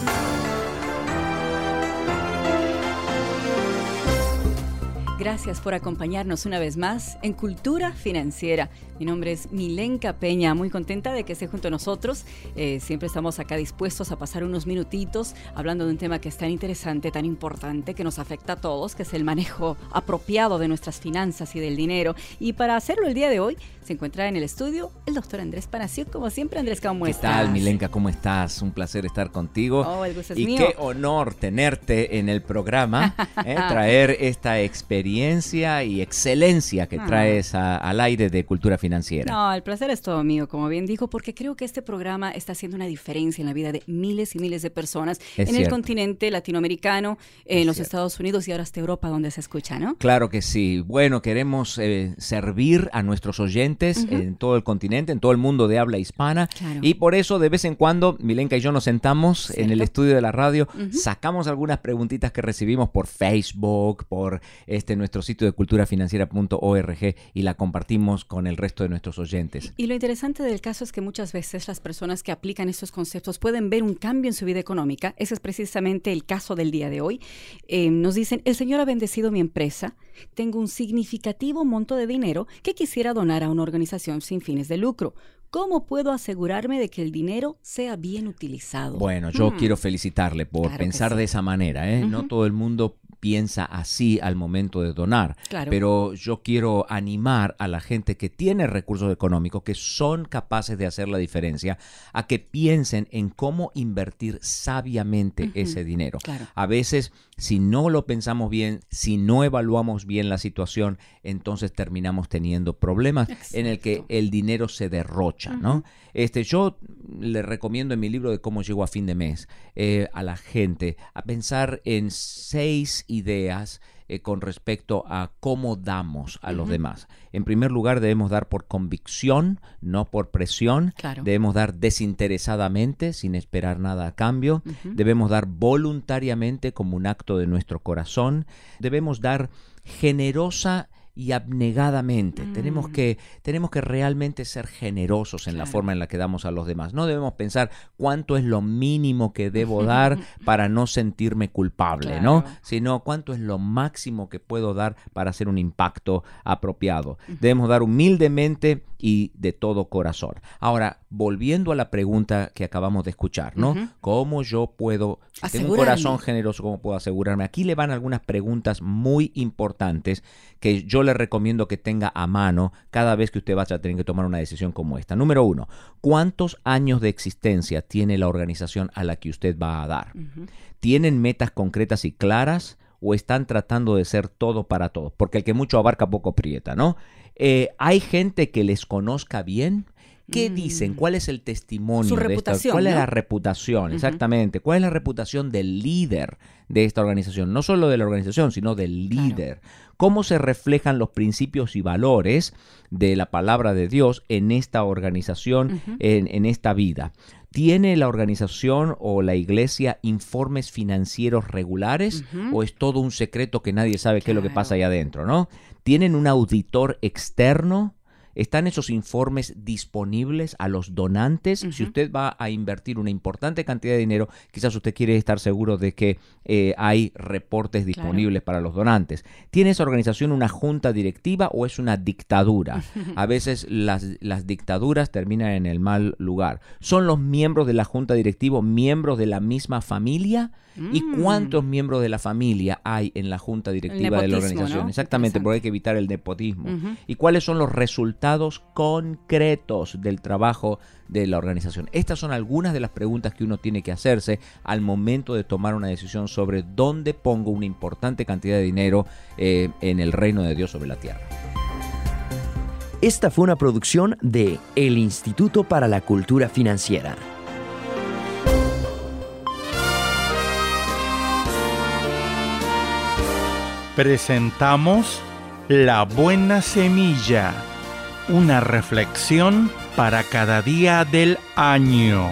Gracias por acompañarnos una vez más en Cultura Financiera. Mi nombre es Milenka Peña, muy contenta de que esté junto a nosotros. Eh, siempre estamos acá dispuestos a pasar unos minutitos hablando de un tema que es tan interesante, tan importante, que nos afecta a todos, que es el manejo apropiado de nuestras finanzas y del dinero. Y para hacerlo el día de hoy, se encuentra en el estudio el doctor Andrés Panacio. Como siempre, Andrés, ¿cómo ¿Qué estás? tal, Milenka? ¿Cómo estás? Un placer estar contigo. Oh, el gusto es y mío. qué honor tenerte en el programa, *laughs* ¿eh? traer esta experiencia y excelencia que Ah. traes a- al aire de cultura financiera. No, el placer es todo mío, como bien dijo, porque creo que este programa está haciendo una diferencia en la vida de miles y miles de personas Es en el continente latinoamericano, en los Estados Unidos y ahora hasta Europa, donde se escucha, ¿no? Claro que sí. Bueno, queremos eh, servir a nuestros oyentes En todo el continente, en todo el mundo de habla hispana. Claro. Y por eso, de vez en cuando, Milenka y yo nos sentamos en el estudio de la radio, sacamos algunas preguntitas que recibimos por Facebook, por este nuestro sitio de culturafinanciera.org y la compartimos con el resto de nuestros oyentes. Y lo interesante del caso es que muchas veces las personas que aplican estos conceptos pueden ver un cambio en su vida económica. Ese es precisamente el caso del día de hoy. Eh, nos dicen, el Señor ha bendecido mi empresa, tengo un significativo monto de dinero que quisiera donar a una organización sin fines de lucro. ¿Cómo puedo asegurarme de que el dinero sea bien utilizado? Bueno, yo Hmm. quiero felicitarle por Claro pensar sí. de esa manera. ¿eh? No todo el mundo piensa así al momento de donar, Claro. pero yo quiero animar a la gente que tiene recursos económicos, que son capaces de hacer la diferencia, a que piensen en cómo invertir sabiamente ese dinero. Claro. A veces, si no lo pensamos bien, si no evaluamos bien la situación, entonces terminamos teniendo problemas en el que el dinero se Este, yo le recomiendo en mi libro de cómo llego a fin de mes eh, a la gente a pensar en seis ideas eh, con respecto a cómo damos a los demás. En primer lugar, debemos dar por convicción, no por presión. Claro. Debemos dar desinteresadamente, sin esperar nada a cambio. Debemos dar voluntariamente como un acto de nuestro corazón. Debemos dar generosa y abnegadamente. Tenemos, que, tenemos que realmente ser generosos en la forma en la que damos a los demás. No debemos pensar cuánto es lo mínimo que debo dar *laughs* para no sentirme culpable, ¿no? Sino cuánto es lo máximo que puedo dar para hacer un impacto apropiado. Debemos dar humildemente y de todo corazón. Ahora, volviendo a la pregunta que acabamos de escuchar, ¿no? ¿Cómo yo puedo, si tengo un corazón generoso, cómo puedo asegurarme? Aquí le van algunas preguntas muy importantes que yo le recomiendo que tenga a mano cada vez que usted vaya a tener que tomar una decisión como esta. Número uno, ¿cuántos años de existencia tiene la organización a la que usted va a dar? ¿Tienen metas concretas y claras o están tratando de ser todo para todos? Porque el que mucho abarca poco aprieta, ¿no? Eh, ¿Hay gente que les conozca bien? ¿Qué dicen? ¿Cuál es el testimonio Mm. Su de esta? reputación, ¿Cuál es la reputación? Exactamente. ¿Cuál es la reputación del líder de esta organización? No solo de la organización, sino del líder. ¿Cómo se reflejan los principios y valores de la palabra de Dios en esta organización, en esta vida? ¿Tiene la organización o la iglesia informes financieros regulares o es todo un secreto que nadie sabe qué es lo que pasa ahí adentro, ¿no? ¿Tienen un auditor externo? ¿Están esos informes disponibles a los donantes? Si usted va a invertir una importante cantidad de dinero, quizás usted quiere estar seguro de que eh, hay reportes disponibles para los donantes. ¿Tiene esa organización una junta directiva o es una dictadura? *laughs* A veces las, las dictaduras terminan en el mal lugar. ¿Son los miembros de la junta directiva miembros de la misma familia? ¿Y Mm. cuántos miembros de la familia hay en la junta directiva de la organización? ¿no? Exactamente, porque hay que evitar el nepotismo. ¿Y cuáles son los resultados concretos del trabajo de la organización. Estas son algunas de las preguntas que uno tiene que hacerse al momento de tomar una decisión sobre dónde pongo una importante cantidad de dinero eh, en el reino de Dios sobre la tierra. Esta fue una producción de El Instituto para la Cultura Financiera. Presentamos La Buena Semilla una reflexión para cada día del año.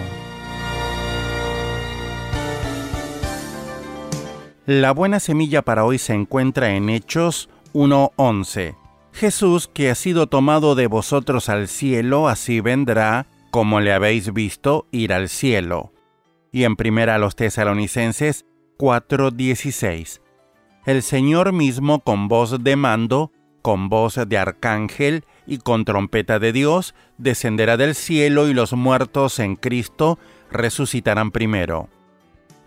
La buena semilla para hoy se encuentra en Hechos 1.11. Jesús, que ha sido tomado de vosotros al cielo, así vendrá, como le habéis visto, ir al cielo. Y en primera a los tesalonicenses 4.16. El Señor mismo con voz de mando, con voz de arcángel y con trompeta de Dios, descenderá del cielo y los muertos en Cristo resucitarán primero.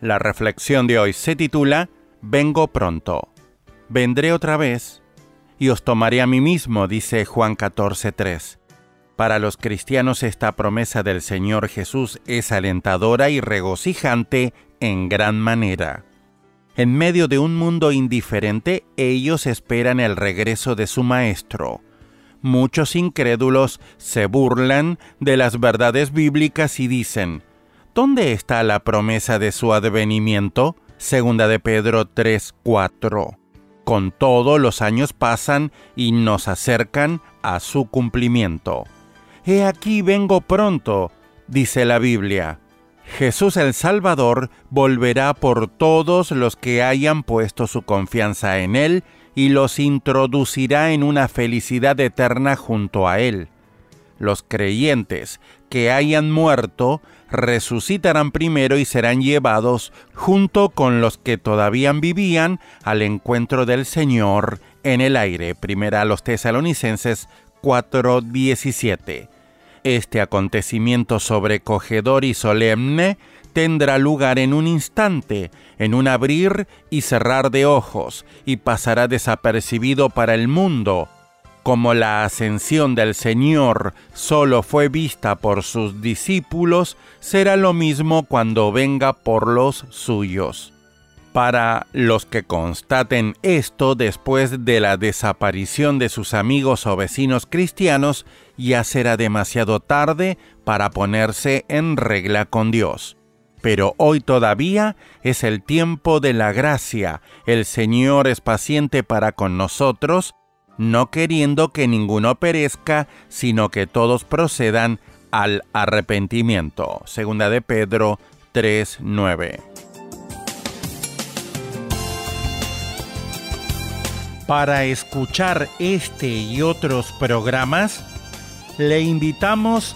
La reflexión de hoy se titula Vengo pronto. Vendré otra vez y os tomaré a mí mismo, dice Juan 14:3. Para los cristianos esta promesa del Señor Jesús es alentadora y regocijante en gran manera. En medio de un mundo indiferente, ellos esperan el regreso de su Maestro. Muchos incrédulos se burlan de las verdades bíblicas y dicen, ¿Dónde está la promesa de su advenimiento? Segunda de Pedro 3:4. Con todo los años pasan y nos acercan a su cumplimiento. He aquí vengo pronto, dice la Biblia. Jesús el Salvador volverá por todos los que hayan puesto su confianza en Él y los introducirá en una felicidad eterna junto a Él. Los creyentes que hayan muerto resucitarán primero y serán llevados junto con los que todavía vivían al encuentro del Señor en el aire. Primera a los tesalonicenses 4:17. Este acontecimiento sobrecogedor y solemne tendrá lugar en un instante, en un abrir y cerrar de ojos, y pasará desapercibido para el mundo, como la ascensión del Señor solo fue vista por sus discípulos, será lo mismo cuando venga por los suyos. Para los que constaten esto después de la desaparición de sus amigos o vecinos cristianos, ya será demasiado tarde para ponerse en regla con Dios. Pero hoy todavía es el tiempo de la gracia, el Señor es paciente para con nosotros, no queriendo que ninguno perezca, sino que todos procedan al arrepentimiento. Segunda de Pedro 3:9. Para escuchar este y otros programas, le invitamos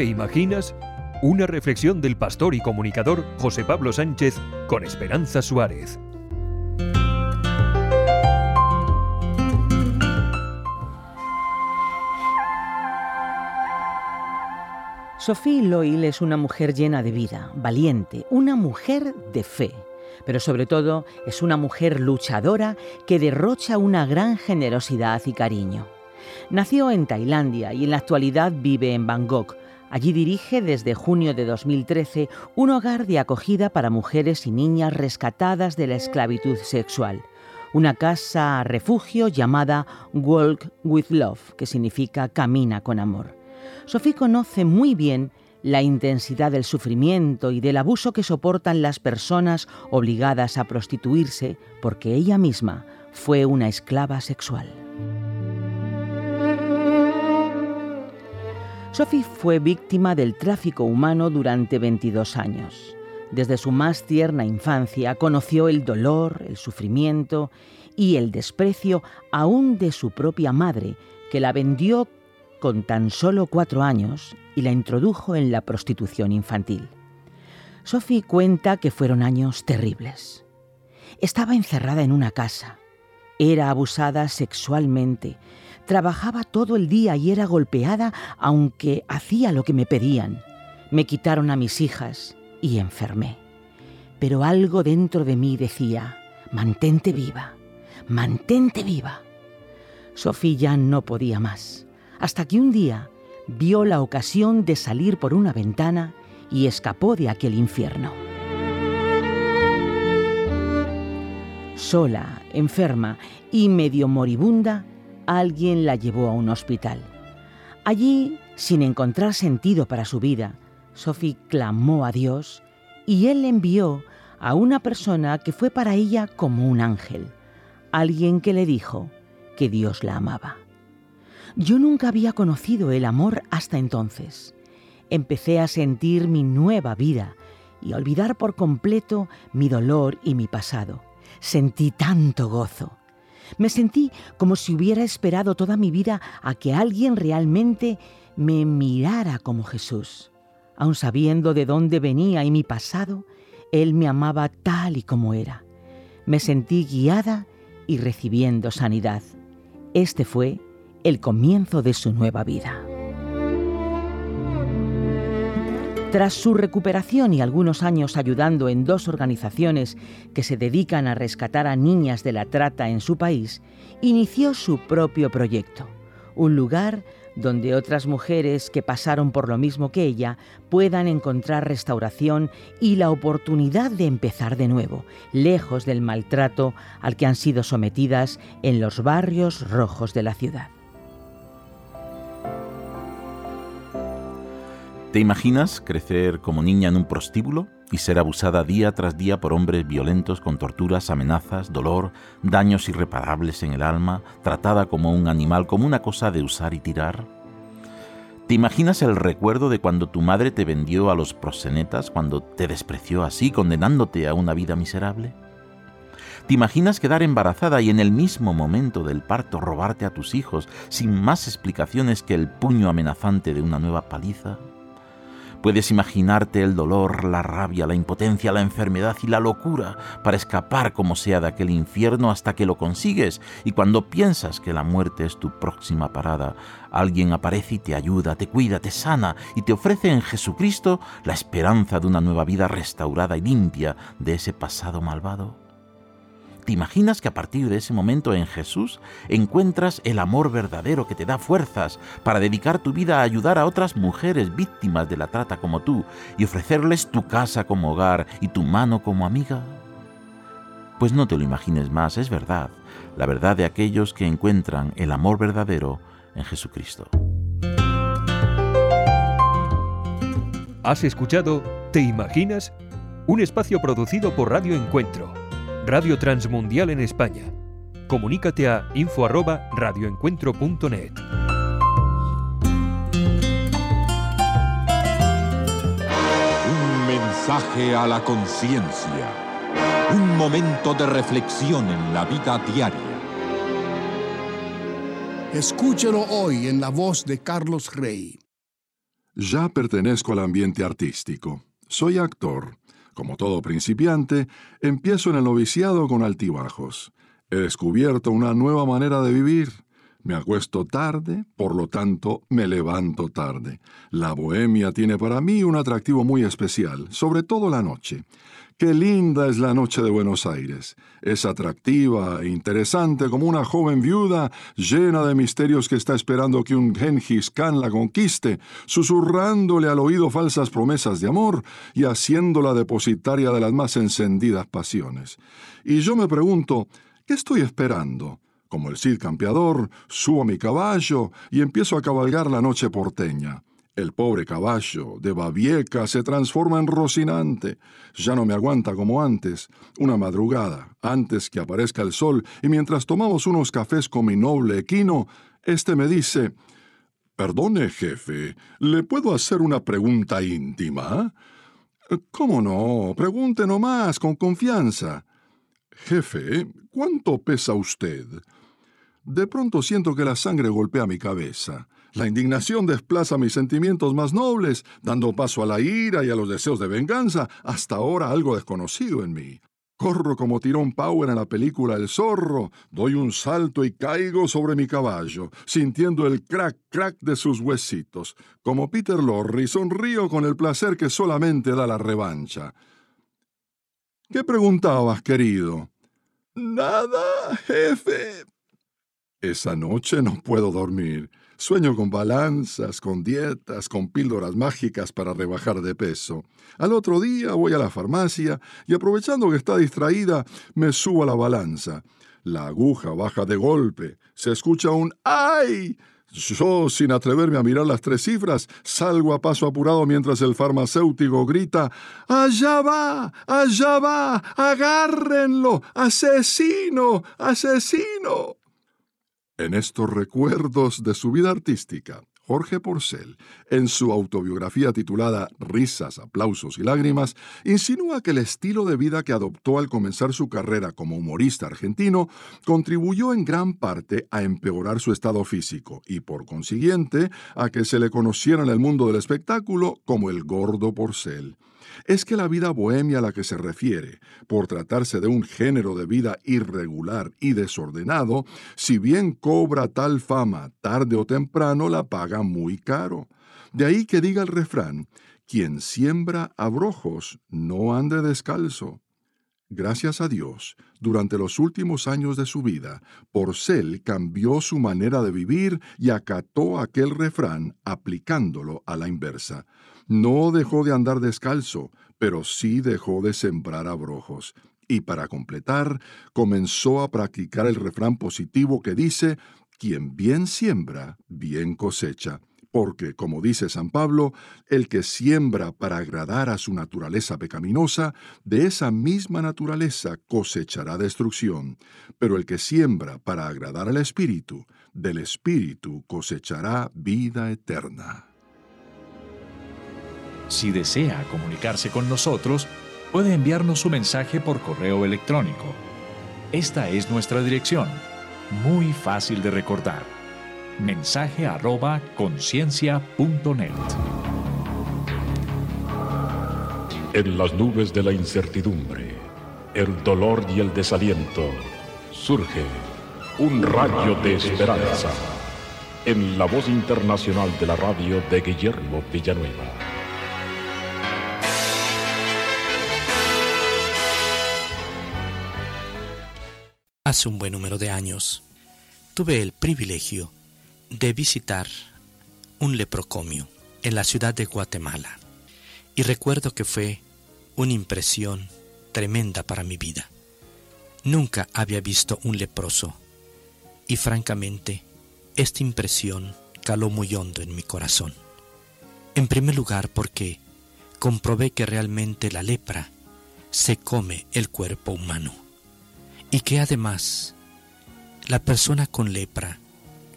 ¿Te imaginas? Una reflexión del pastor y comunicador José Pablo Sánchez con Esperanza Suárez. Sophie Loyal es una mujer llena de vida, valiente, una mujer de fe, pero sobre todo es una mujer luchadora que derrocha una gran generosidad y cariño. Nació en Tailandia y en la actualidad vive en Bangkok, Allí dirige desde junio de 2013 un hogar de acogida para mujeres y niñas rescatadas de la esclavitud sexual, una casa refugio llamada Walk with Love, que significa camina con amor. Sophie conoce muy bien la intensidad del sufrimiento y del abuso que soportan las personas obligadas a prostituirse porque ella misma fue una esclava sexual. Sophie fue víctima del tráfico humano durante 22 años. Desde su más tierna infancia conoció el dolor, el sufrimiento y el desprecio aún de su propia madre, que la vendió con tan solo cuatro años y la introdujo en la prostitución infantil. Sophie cuenta que fueron años terribles. Estaba encerrada en una casa, era abusada sexualmente, Trabajaba todo el día y era golpeada aunque hacía lo que me pedían. Me quitaron a mis hijas y enfermé. Pero algo dentro de mí decía, mantente viva, mantente viva. Sofía no podía más, hasta que un día vio la ocasión de salir por una ventana y escapó de aquel infierno. Sola, enferma y medio moribunda, alguien la llevó a un hospital. Allí, sin encontrar sentido para su vida, Sophie clamó a Dios y Él envió a una persona que fue para ella como un ángel, alguien que le dijo que Dios la amaba. Yo nunca había conocido el amor hasta entonces. Empecé a sentir mi nueva vida y a olvidar por completo mi dolor y mi pasado. Sentí tanto gozo. Me sentí como si hubiera esperado toda mi vida a que alguien realmente me mirara como Jesús. Aun sabiendo de dónde venía y mi pasado, Él me amaba tal y como era. Me sentí guiada y recibiendo sanidad. Este fue el comienzo de su nueva vida. Tras su recuperación y algunos años ayudando en dos organizaciones que se dedican a rescatar a niñas de la trata en su país, inició su propio proyecto, un lugar donde otras mujeres que pasaron por lo mismo que ella puedan encontrar restauración y la oportunidad de empezar de nuevo, lejos del maltrato al que han sido sometidas en los barrios rojos de la ciudad. ¿Te imaginas crecer como niña en un prostíbulo y ser abusada día tras día por hombres violentos con torturas, amenazas, dolor, daños irreparables en el alma, tratada como un animal, como una cosa de usar y tirar? ¿Te imaginas el recuerdo de cuando tu madre te vendió a los prosenetas, cuando te despreció así, condenándote a una vida miserable? ¿Te imaginas quedar embarazada y en el mismo momento del parto robarte a tus hijos sin más explicaciones que el puño amenazante de una nueva paliza? Puedes imaginarte el dolor, la rabia, la impotencia, la enfermedad y la locura para escapar como sea de aquel infierno hasta que lo consigues y cuando piensas que la muerte es tu próxima parada, alguien aparece y te ayuda, te cuida, te sana y te ofrece en Jesucristo la esperanza de una nueva vida restaurada y limpia de ese pasado malvado. ¿Te imaginas que a partir de ese momento en Jesús encuentras el amor verdadero que te da fuerzas para dedicar tu vida a ayudar a otras mujeres víctimas de la trata como tú y ofrecerles tu casa como hogar y tu mano como amiga? Pues no te lo imagines más, es verdad, la verdad de aquellos que encuentran el amor verdadero en Jesucristo. ¿Has escuchado Te Imaginas? Un espacio producido por Radio Encuentro Radio Transmundial en España. Comunícate a info@radioencuentro.net. Un mensaje a la conciencia. Un momento de reflexión en la vida diaria. Escúchelo hoy en la voz de Carlos Rey. Ya pertenezco al ambiente artístico. Soy actor como todo principiante, empiezo en el noviciado con altibajos. He descubierto una nueva manera de vivir. Me acuesto tarde, por lo tanto me levanto tarde. La bohemia tiene para mí un atractivo muy especial, sobre todo la noche. Qué linda es la noche de Buenos Aires. Es atractiva e interesante como una joven viuda llena de misterios que está esperando que un Genghis Khan la conquiste, susurrándole al oído falsas promesas de amor y haciéndola depositaria de las más encendidas pasiones. Y yo me pregunto, ¿qué estoy esperando? Como el Cid campeador, subo a mi caballo y empiezo a cabalgar la noche porteña. El pobre caballo de Babieca se transforma en Rocinante. Ya no me aguanta como antes. Una madrugada, antes que aparezca el sol, y mientras tomamos unos cafés con mi noble equino, este me dice Perdone, jefe, ¿le puedo hacer una pregunta íntima? ¿Cómo no? Pregunte nomás, con confianza. Jefe, ¿cuánto pesa usted? De pronto siento que la sangre golpea mi cabeza. La indignación desplaza mis sentimientos más nobles, dando paso a la ira y a los deseos de venganza, hasta ahora algo desconocido en mí. Corro como Tirón Power en la película El Zorro. Doy un salto y caigo sobre mi caballo, sintiendo el crack crack de sus huesitos. Como Peter Lorre, sonrío con el placer que solamente da la revancha. ¿Qué preguntabas, querido? Nada, jefe. Esa noche no puedo dormir. Sueño con balanzas, con dietas, con píldoras mágicas para rebajar de peso. Al otro día voy a la farmacia y aprovechando que está distraída, me subo a la balanza. La aguja baja de golpe. Se escucha un ¡ay! Yo, sin atreverme a mirar las tres cifras, salgo a paso apurado mientras el farmacéutico grita ¡Allá va! ¡Allá va! ¡Agárrenlo! ¡Asesino! ¡Asesino! En estos recuerdos de su vida artística, Jorge Porcel, en su autobiografía titulada Risas, aplausos y lágrimas, insinúa que el estilo de vida que adoptó al comenzar su carrera como humorista argentino contribuyó en gran parte a empeorar su estado físico y, por consiguiente, a que se le conociera en el mundo del espectáculo como el gordo Porcel es que la vida bohemia a la que se refiere, por tratarse de un género de vida irregular y desordenado, si bien cobra tal fama tarde o temprano, la paga muy caro. De ahí que diga el refrán, quien siembra abrojos no ande descalzo. Gracias a Dios, durante los últimos años de su vida, Porcel cambió su manera de vivir y acató aquel refrán aplicándolo a la inversa. No dejó de andar descalzo, pero sí dejó de sembrar abrojos. Y para completar, comenzó a practicar el refrán positivo que dice, quien bien siembra, bien cosecha. Porque, como dice San Pablo, el que siembra para agradar a su naturaleza pecaminosa, de esa misma naturaleza cosechará destrucción. Pero el que siembra para agradar al Espíritu, del Espíritu cosechará vida eterna. Si desea comunicarse con nosotros, puede enviarnos su mensaje por correo electrónico. Esta es nuestra dirección, muy fácil de recordar. Mensaje arroba conciencia.net. En las nubes de la incertidumbre, el dolor y el desaliento, surge un rayo de esperanza en la voz internacional de la radio de Guillermo Villanueva. Hace un buen número de años tuve el privilegio de visitar un leprocomio en la ciudad de Guatemala y recuerdo que fue una impresión tremenda para mi vida. Nunca había visto un leproso y francamente esta impresión caló muy hondo en mi corazón. En primer lugar porque comprobé que realmente la lepra se come el cuerpo humano y que además la persona con lepra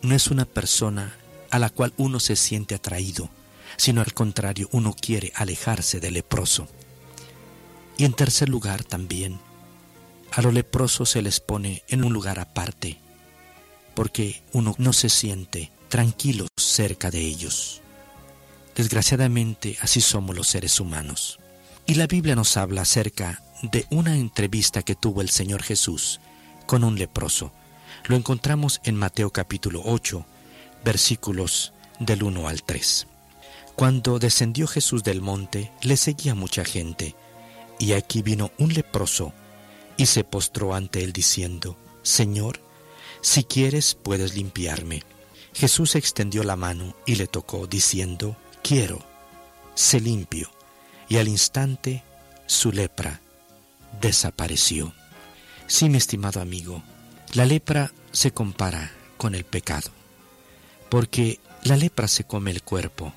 no es una persona a la cual uno se siente atraído, sino al contrario, uno quiere alejarse del leproso. Y en tercer lugar también, a los leprosos se les pone en un lugar aparte, porque uno no se siente tranquilo cerca de ellos. Desgraciadamente así somos los seres humanos. Y la Biblia nos habla acerca de una entrevista que tuvo el Señor Jesús con un leproso. Lo encontramos en Mateo capítulo 8, versículos del 1 al 3. Cuando descendió Jesús del monte, le seguía mucha gente, y aquí vino un leproso, y se postró ante él diciendo, Señor, si quieres puedes limpiarme. Jesús extendió la mano y le tocó, diciendo, Quiero, se limpio. Y al instante su lepra desapareció. Sí, mi estimado amigo, la lepra se compara con el pecado, porque la lepra se come el cuerpo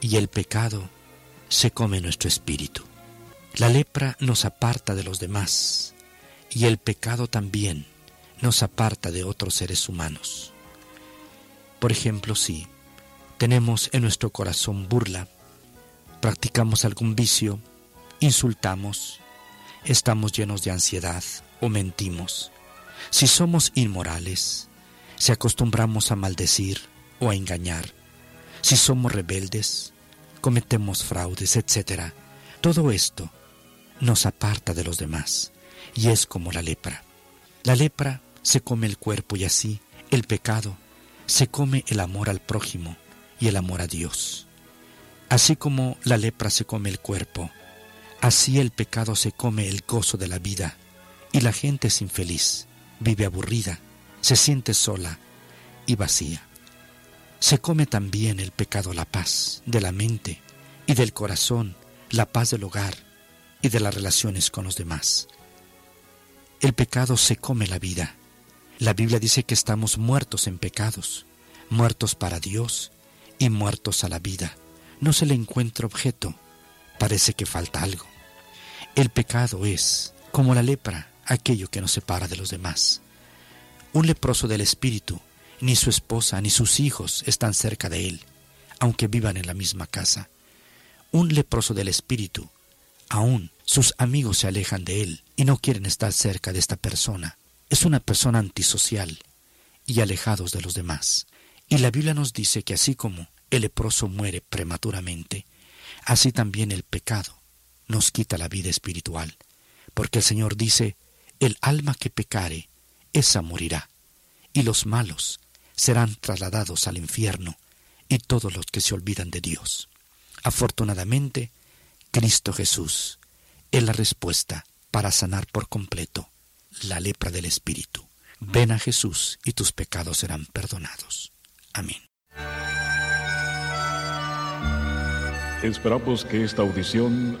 y el pecado se come nuestro espíritu. La lepra nos aparta de los demás y el pecado también nos aparta de otros seres humanos. Por ejemplo, si tenemos en nuestro corazón burla, practicamos algún vicio, insultamos, estamos llenos de ansiedad o mentimos, si somos inmorales, si acostumbramos a maldecir o a engañar, si somos rebeldes, cometemos fraudes, etc., todo esto nos aparta de los demás y es como la lepra. La lepra se come el cuerpo y así el pecado se come el amor al prójimo y el amor a Dios. Así como la lepra se come el cuerpo, así el pecado se come el gozo de la vida y la gente es infeliz, vive aburrida, se siente sola y vacía. Se come también el pecado la paz de la mente y del corazón, la paz del hogar y de las relaciones con los demás. El pecado se come la vida. La Biblia dice que estamos muertos en pecados, muertos para Dios y muertos a la vida. No se le encuentra objeto. Parece que falta algo. El pecado es, como la lepra, aquello que nos separa de los demás. Un leproso del espíritu, ni su esposa ni sus hijos están cerca de él, aunque vivan en la misma casa. Un leproso del espíritu, aún sus amigos se alejan de él y no quieren estar cerca de esta persona. Es una persona antisocial y alejados de los demás. Y la Biblia nos dice que así como el leproso muere prematuramente, así también el pecado nos quita la vida espiritual, porque el Señor dice, el alma que pecare, esa morirá, y los malos serán trasladados al infierno, y todos los que se olvidan de Dios. Afortunadamente, Cristo Jesús es la respuesta para sanar por completo la lepra del Espíritu. Ven a Jesús y tus pecados serán perdonados. Amén. Esperamos que esta audición,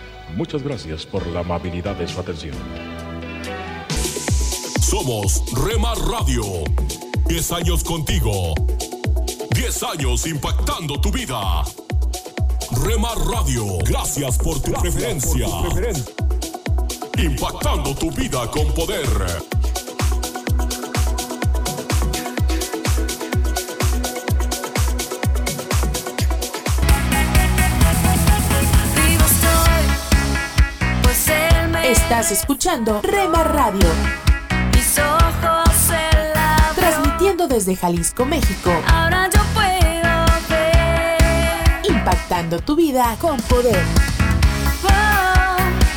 Muchas gracias por la amabilidad de su atención. Somos Remar Radio. 10 años contigo. 10 años impactando tu vida. Remar Radio, gracias por tu preferencia. Impactando tu vida con poder. Estás escuchando Rema Radio. Transmitiendo desde Jalisco, México. Ahora yo puedo ver. Impactando tu vida con poder.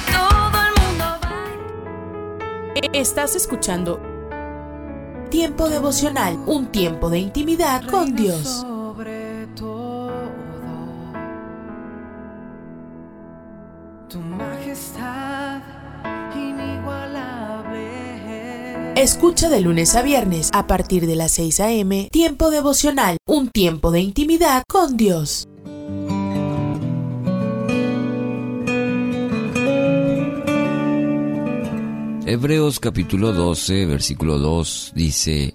todo el mundo va. Estás escuchando Tiempo devocional, un tiempo de intimidad con Dios. Escucha de lunes a viernes a partir de las 6 a.m. Tiempo devocional, un tiempo de intimidad con Dios. Hebreos capítulo 12, versículo 2 dice,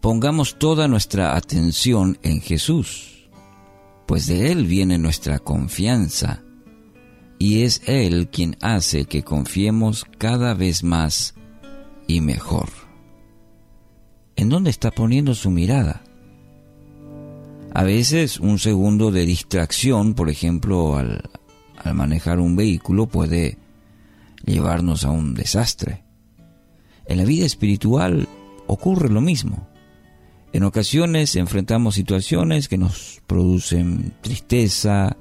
Pongamos toda nuestra atención en Jesús, pues de Él viene nuestra confianza, y es Él quien hace que confiemos cada vez más y mejor. ¿En dónde está poniendo su mirada? A veces un segundo de distracción, por ejemplo, al, al manejar un vehículo, puede llevarnos a un desastre. En la vida espiritual ocurre lo mismo. En ocasiones enfrentamos situaciones que nos producen tristeza,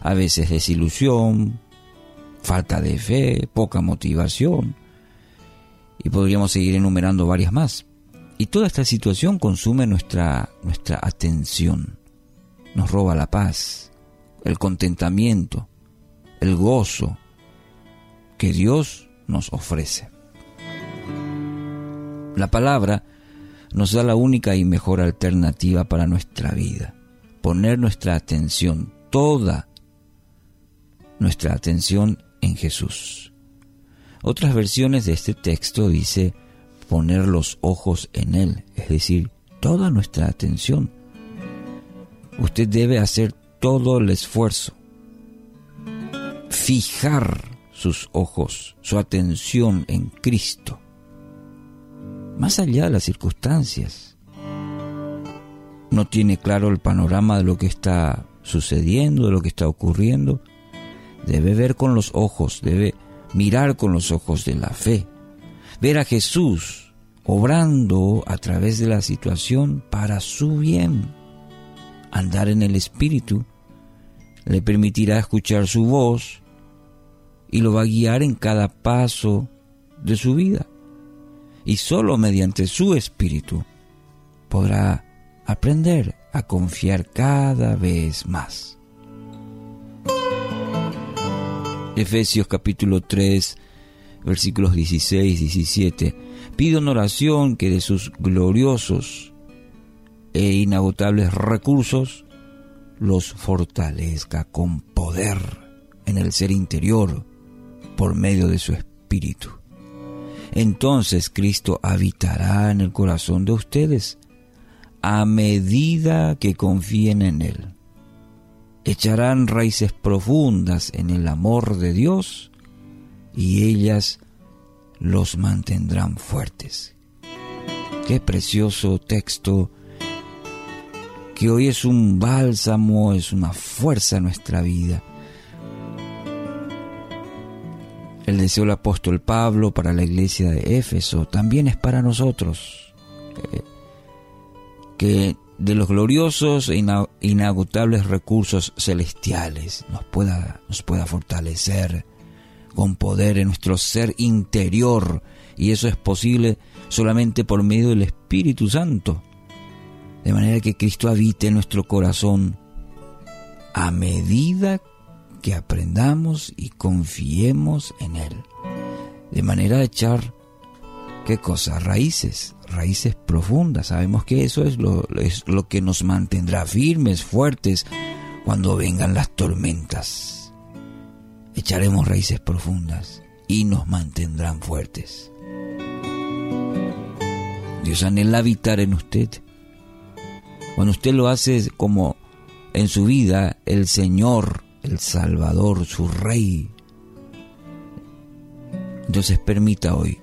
a veces desilusión, falta de fe, poca motivación, y podríamos seguir enumerando varias más. Y toda esta situación consume nuestra, nuestra atención, nos roba la paz, el contentamiento, el gozo, que Dios nos ofrece. La palabra nos da la única y mejor alternativa para nuestra vida. Poner nuestra atención, toda nuestra atención en Jesús. Otras versiones de este texto dice poner los ojos en Él, es decir, toda nuestra atención. Usted debe hacer todo el esfuerzo, fijar sus ojos, su atención en Cristo. más allá de las circunstancias. No tiene claro el panorama de lo que está sucediendo, de lo que está ocurriendo. Debe ver con los ojos, debe mirar con los ojos de la fe, ver a Jesús obrando a través de la situación para su bien. Andar en el Espíritu le permitirá escuchar su voz y lo va a guiar en cada paso de su vida. Y solo mediante su Espíritu podrá aprender a confiar cada vez más. Efesios capítulo 3, versículos 16 y 17. Pido en oración que de sus gloriosos e inagotables recursos los fortalezca con poder en el ser interior por medio de su espíritu. Entonces Cristo habitará en el corazón de ustedes a medida que confíen en Él. Echarán raíces profundas en el amor de Dios y ellas los mantendrán fuertes. Qué precioso texto que hoy es un bálsamo, es una fuerza en nuestra vida. El deseo del apóstol Pablo para la iglesia de Éfeso también es para nosotros. Eh, que de los gloriosos e inagotables recursos celestiales nos pueda, nos pueda fortalecer con poder en nuestro ser interior y eso es posible solamente por medio del Espíritu Santo. De manera que Cristo habite en nuestro corazón a medida que aprendamos y confiemos en Él. De manera de echar, ¿qué cosa? Raíces, raíces profundas. Sabemos que eso es lo, es lo que nos mantendrá firmes, fuertes, cuando vengan las tormentas. Echaremos raíces profundas y nos mantendrán fuertes. Dios anhela habitar en usted. Cuando usted lo hace como en su vida el Señor, el Salvador, su Rey, entonces permita hoy,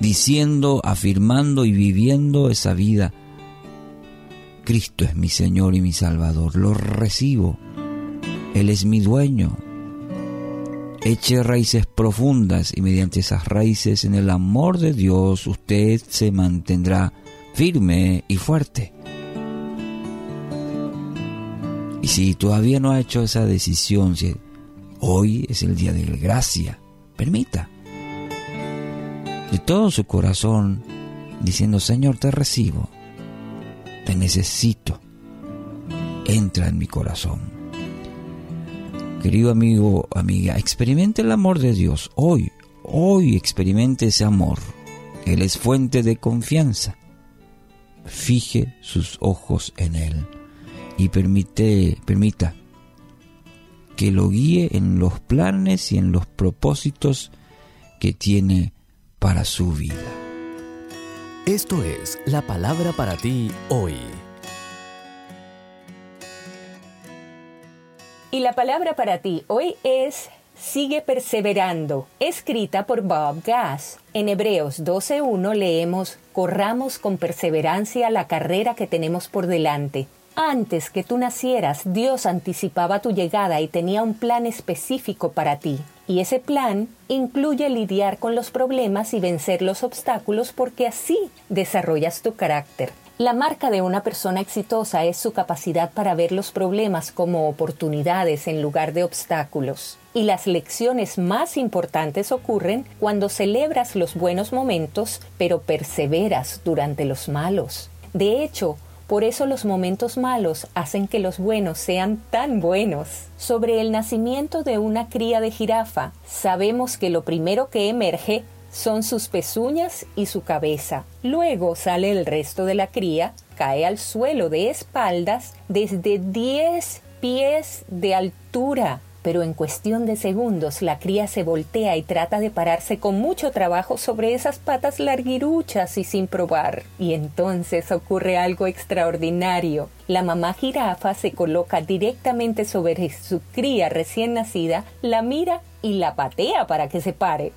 diciendo, afirmando y viviendo esa vida, Cristo es mi Señor y mi Salvador, lo recibo, Él es mi dueño. Eche raíces profundas y mediante esas raíces en el amor de Dios usted se mantendrá firme y fuerte. Y si todavía no ha hecho esa decisión, si hoy es el día de gracia, permita. De todo su corazón, diciendo, Señor, te recibo, te necesito, entra en mi corazón. Querido amigo, amiga, experimente el amor de Dios hoy, hoy experimente ese amor. Él es fuente de confianza. Fije sus ojos en Él y permite, permita que lo guíe en los planes y en los propósitos que tiene para su vida. Esto es la palabra para ti hoy. Y la palabra para ti hoy es Sigue perseverando, escrita por Bob Gass. En Hebreos 12.1 leemos, Corramos con perseverancia la carrera que tenemos por delante. Antes que tú nacieras, Dios anticipaba tu llegada y tenía un plan específico para ti. Y ese plan incluye lidiar con los problemas y vencer los obstáculos porque así desarrollas tu carácter. La marca de una persona exitosa es su capacidad para ver los problemas como oportunidades en lugar de obstáculos. Y las lecciones más importantes ocurren cuando celebras los buenos momentos, pero perseveras durante los malos. De hecho, por eso los momentos malos hacen que los buenos sean tan buenos. Sobre el nacimiento de una cría de jirafa, sabemos que lo primero que emerge son sus pezuñas y su cabeza. Luego sale el resto de la cría, cae al suelo de espaldas desde 10 pies de altura. Pero en cuestión de segundos la cría se voltea y trata de pararse con mucho trabajo sobre esas patas larguiruchas y sin probar. Y entonces ocurre algo extraordinario. La mamá jirafa se coloca directamente sobre su cría recién nacida, la mira y la patea para que se pare.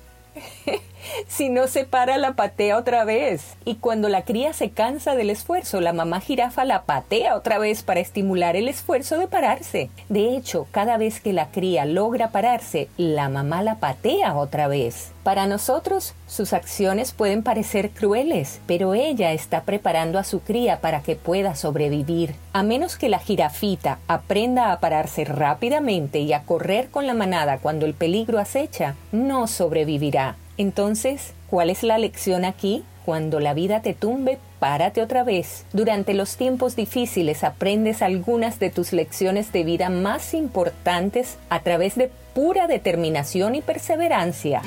*laughs* Si no se para, la patea otra vez. Y cuando la cría se cansa del esfuerzo, la mamá jirafa la patea otra vez para estimular el esfuerzo de pararse. De hecho, cada vez que la cría logra pararse, la mamá la patea otra vez. Para nosotros, sus acciones pueden parecer crueles, pero ella está preparando a su cría para que pueda sobrevivir. A menos que la jirafita aprenda a pararse rápidamente y a correr con la manada cuando el peligro acecha, no sobrevivirá. Entonces, ¿cuál es la lección aquí? Cuando la vida te tumbe, párate otra vez. Durante los tiempos difíciles aprendes algunas de tus lecciones de vida más importantes a través de pura determinación y perseverancia.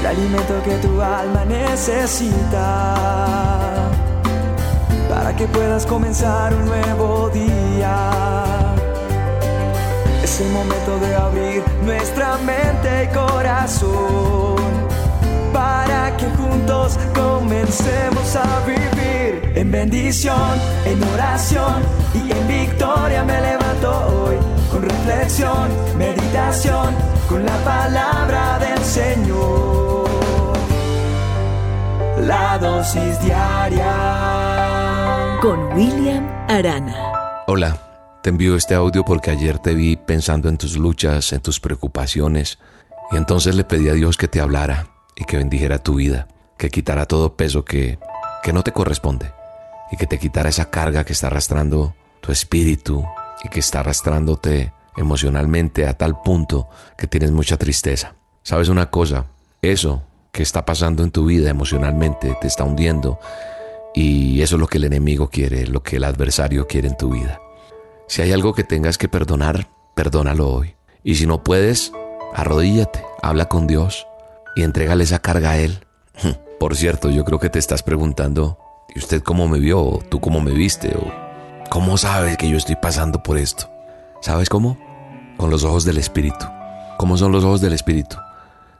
El alimento que tu alma necesita para que puedas comenzar un nuevo día. Es el momento de abrir nuestra mente y corazón para que juntos comencemos a vivir en bendición, en oración y en victoria me levanto hoy con reflexión, meditación, con la palabra del Señor. La dosis diaria con William Arana. Hola. Te envío este audio porque ayer te vi pensando en tus luchas, en tus preocupaciones, y entonces le pedí a Dios que te hablara y que bendijera tu vida, que quitara todo peso que, que no te corresponde, y que te quitara esa carga que está arrastrando tu espíritu y que está arrastrándote emocionalmente a tal punto que tienes mucha tristeza. ¿Sabes una cosa? Eso que está pasando en tu vida emocionalmente te está hundiendo y eso es lo que el enemigo quiere, lo que el adversario quiere en tu vida. Si hay algo que tengas que perdonar, perdónalo hoy. Y si no puedes, arrodíllate, habla con Dios y entrégale esa carga a Él. *laughs* Por cierto, yo creo que te estás preguntando, ¿y usted cómo me vio? ¿O tú cómo me viste? ¿O cómo sabes que yo estoy pasando por esto? ¿Sabes cómo? Con los ojos del Espíritu. ¿Cómo son los ojos del Espíritu?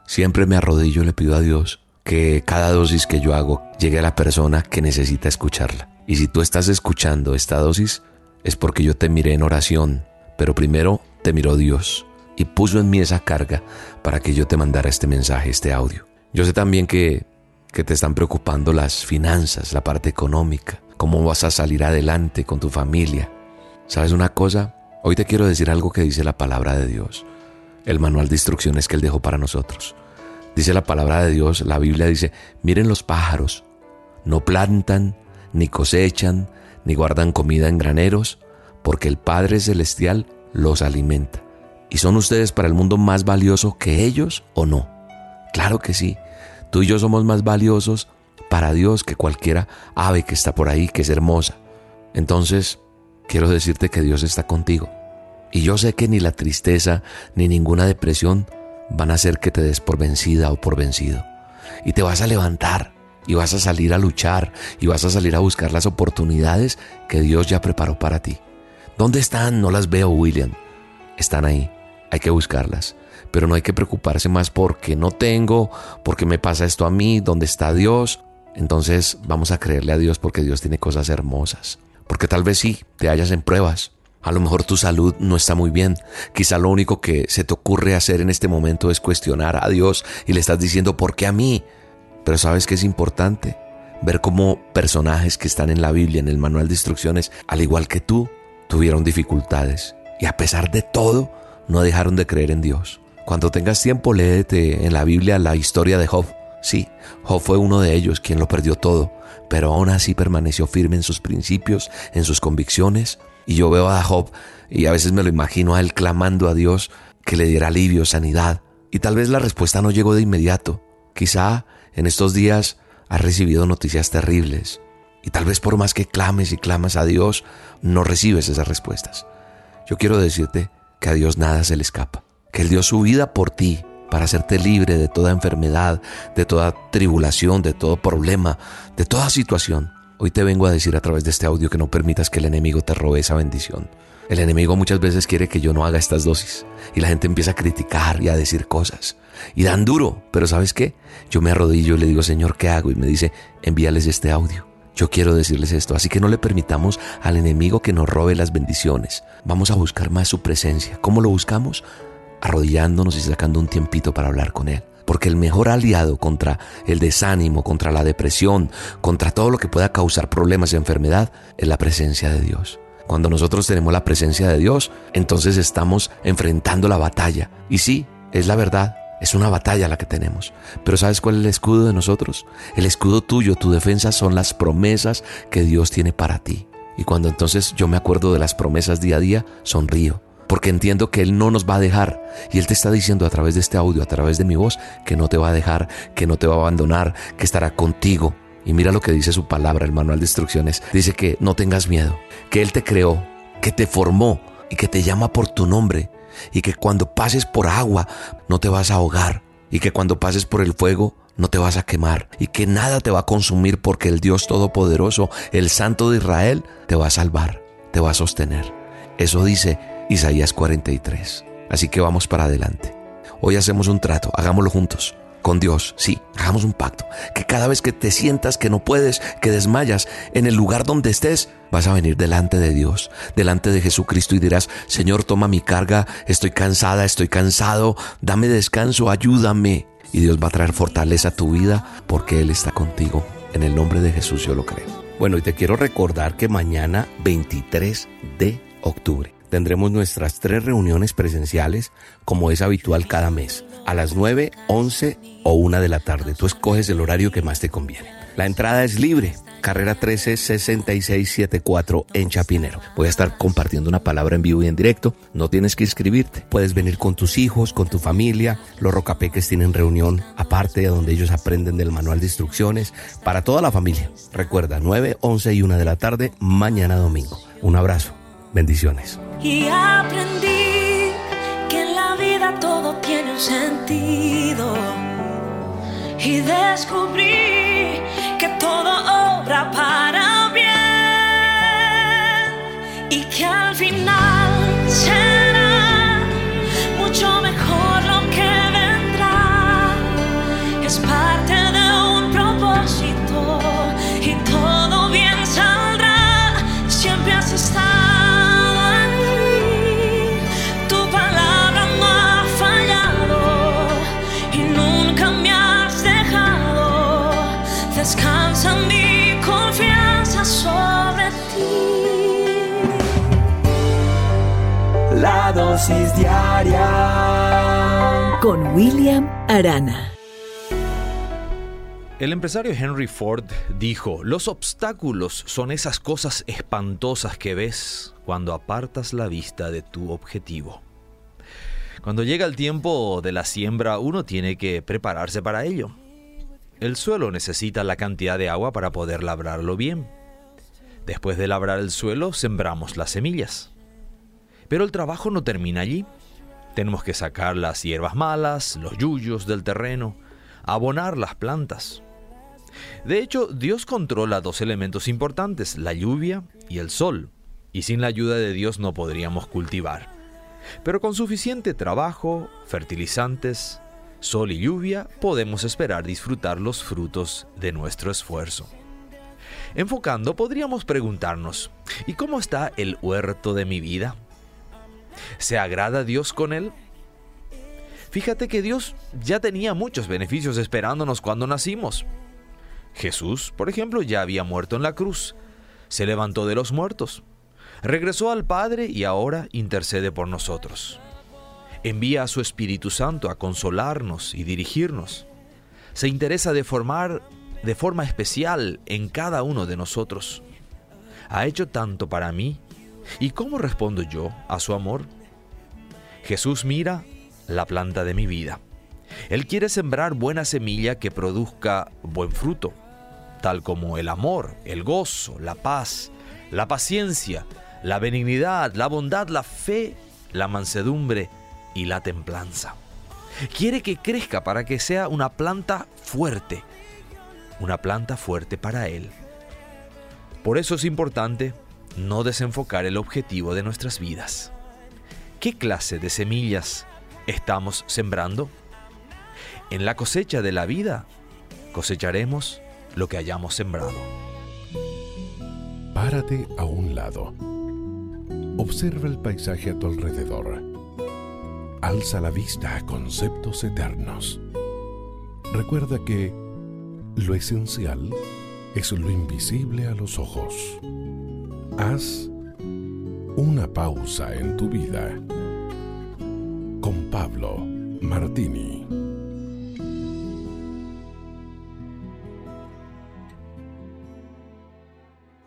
Siempre me arrodillo y le pido a Dios que cada dosis que yo hago llegue a la persona que necesita escucharla. Y si tú estás escuchando esta dosis, es porque yo te miré en oración, pero primero te miró Dios y puso en mí esa carga para que yo te mandara este mensaje, este audio. Yo sé también que, que te están preocupando las finanzas, la parte económica, cómo vas a salir adelante con tu familia. ¿Sabes una cosa? Hoy te quiero decir algo que dice la palabra de Dios, el manual de instrucciones que Él dejó para nosotros. Dice la palabra de Dios, la Biblia dice, miren los pájaros, no plantan, ni cosechan, ni guardan comida en graneros, porque el Padre Celestial los alimenta. ¿Y son ustedes para el mundo más valioso que ellos o no? Claro que sí. Tú y yo somos más valiosos para Dios que cualquiera ave que está por ahí, que es hermosa. Entonces, quiero decirte que Dios está contigo. Y yo sé que ni la tristeza ni ninguna depresión van a hacer que te des por vencida o por vencido. Y te vas a levantar y vas a salir a luchar y vas a salir a buscar las oportunidades que Dios ya preparó para ti. ¿Dónde están? No las veo, William. Están ahí. Hay que buscarlas. Pero no hay que preocuparse más porque no tengo, porque me pasa esto a mí, ¿dónde está Dios? Entonces vamos a creerle a Dios porque Dios tiene cosas hermosas. Porque tal vez sí, te hallas en pruebas. A lo mejor tu salud no está muy bien. Quizá lo único que se te ocurre hacer en este momento es cuestionar a Dios y le estás diciendo, ¿por qué a mí? Pero sabes que es importante ver cómo personajes que están en la Biblia, en el manual de instrucciones, al igual que tú, tuvieron dificultades. Y a pesar de todo, no dejaron de creer en Dios. Cuando tengas tiempo, léete en la Biblia la historia de Job. Sí, Job fue uno de ellos quien lo perdió todo, pero aún así permaneció firme en sus principios, en sus convicciones. Y yo veo a Job y a veces me lo imagino a él clamando a Dios que le diera alivio, sanidad. Y tal vez la respuesta no llegó de inmediato. Quizá en estos días has recibido noticias terribles y tal vez por más que clames y clamas a Dios, no recibes esas respuestas. Yo quiero decirte que a Dios nada se le escapa, que Él dio su vida por ti para hacerte libre de toda enfermedad, de toda tribulación, de todo problema, de toda situación. Hoy te vengo a decir a través de este audio que no permitas que el enemigo te robe esa bendición. El enemigo muchas veces quiere que yo no haga estas dosis y la gente empieza a criticar y a decir cosas y dan duro, pero ¿sabes qué? Yo me arrodillo y le digo, Señor, ¿qué hago? Y me dice, envíales este audio. Yo quiero decirles esto, así que no le permitamos al enemigo que nos robe las bendiciones. Vamos a buscar más su presencia. ¿Cómo lo buscamos? arrodillándonos y sacando un tiempito para hablar con Él. Porque el mejor aliado contra el desánimo, contra la depresión, contra todo lo que pueda causar problemas y enfermedad, es la presencia de Dios. Cuando nosotros tenemos la presencia de Dios, entonces estamos enfrentando la batalla. Y sí, es la verdad, es una batalla la que tenemos. Pero ¿sabes cuál es el escudo de nosotros? El escudo tuyo, tu defensa son las promesas que Dios tiene para ti. Y cuando entonces yo me acuerdo de las promesas día a día, sonrío porque entiendo que Él no nos va a dejar. Y Él te está diciendo a través de este audio, a través de mi voz, que no te va a dejar, que no te va a abandonar, que estará contigo. Y mira lo que dice su palabra, el manual de instrucciones. Dice que no tengas miedo, que Él te creó, que te formó y que te llama por tu nombre. Y que cuando pases por agua no te vas a ahogar. Y que cuando pases por el fuego no te vas a quemar. Y que nada te va a consumir porque el Dios Todopoderoso, el Santo de Israel, te va a salvar, te va a sostener. Eso dice Isaías 43. Así que vamos para adelante. Hoy hacemos un trato, hagámoslo juntos. Con Dios, sí, hagamos un pacto. Que cada vez que te sientas que no puedes, que desmayas, en el lugar donde estés, vas a venir delante de Dios, delante de Jesucristo y dirás, Señor, toma mi carga, estoy cansada, estoy cansado, dame descanso, ayúdame. Y Dios va a traer fortaleza a tu vida porque Él está contigo. En el nombre de Jesús yo lo creo. Bueno, y te quiero recordar que mañana 23 de octubre tendremos nuestras tres reuniones presenciales como es habitual cada mes, a las 9, 11 o 1 de la tarde. Tú escoges el horario que más te conviene. La entrada es libre. Carrera 136674 en Chapinero. Voy a estar compartiendo una palabra en vivo y en directo. No tienes que inscribirte. Puedes venir con tus hijos, con tu familia. Los rocapeques tienen reunión aparte donde ellos aprenden del manual de instrucciones para toda la familia. Recuerda, 9, 11 y 1 de la tarde, mañana domingo. Un abrazo. Bendiciones. Y aprendí que en la vida todo tiene un sentido. Y descubrí que todo obra para bien. Y que al final será mucho mejor La dosis diaria con William Arana. El empresario Henry Ford dijo, los obstáculos son esas cosas espantosas que ves cuando apartas la vista de tu objetivo. Cuando llega el tiempo de la siembra, uno tiene que prepararse para ello. El suelo necesita la cantidad de agua para poder labrarlo bien. Después de labrar el suelo, sembramos las semillas. Pero el trabajo no termina allí. Tenemos que sacar las hierbas malas, los yuyos del terreno, abonar las plantas. De hecho, Dios controla dos elementos importantes, la lluvia y el sol, y sin la ayuda de Dios no podríamos cultivar. Pero con suficiente trabajo, fertilizantes, sol y lluvia, podemos esperar disfrutar los frutos de nuestro esfuerzo. Enfocando, podríamos preguntarnos, ¿y cómo está el huerto de mi vida? ¿Se agrada Dios con él? Fíjate que Dios ya tenía muchos beneficios esperándonos cuando nacimos. Jesús, por ejemplo, ya había muerto en la cruz, se levantó de los muertos, regresó al Padre y ahora intercede por nosotros. Envía a su Espíritu Santo a consolarnos y dirigirnos. Se interesa de formar de forma especial en cada uno de nosotros. Ha hecho tanto para mí. ¿Y cómo respondo yo a su amor? Jesús mira la planta de mi vida. Él quiere sembrar buena semilla que produzca buen fruto, tal como el amor, el gozo, la paz, la paciencia, la benignidad, la bondad, la fe, la mansedumbre y la templanza. Quiere que crezca para que sea una planta fuerte, una planta fuerte para Él. Por eso es importante no desenfocar el objetivo de nuestras vidas. ¿Qué clase de semillas estamos sembrando? En la cosecha de la vida cosecharemos lo que hayamos sembrado. Párate a un lado. Observa el paisaje a tu alrededor. alza la vista a conceptos eternos. Recuerda que lo esencial es lo invisible a los ojos. Haz una pausa en tu vida con Pablo Martini.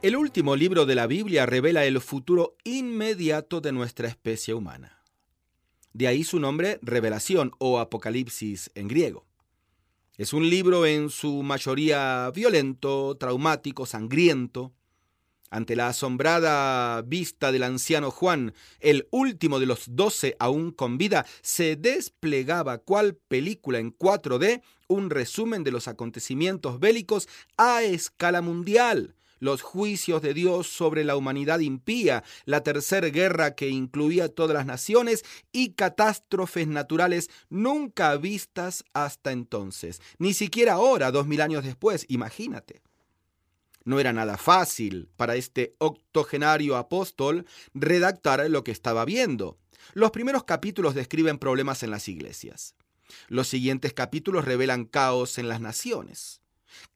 El último libro de la Biblia revela el futuro inmediato de nuestra especie humana. De ahí su nombre Revelación o Apocalipsis en griego. Es un libro en su mayoría violento, traumático, sangriento. Ante la asombrada vista del anciano Juan, el último de los doce aún con vida, se desplegaba cual película en 4D un resumen de los acontecimientos bélicos a escala mundial los juicios de Dios sobre la humanidad impía, la tercera guerra que incluía todas las naciones y catástrofes naturales nunca vistas hasta entonces, ni siquiera ahora, dos mil años después, imagínate. No era nada fácil para este octogenario apóstol redactar lo que estaba viendo. Los primeros capítulos describen problemas en las iglesias. Los siguientes capítulos revelan caos en las naciones.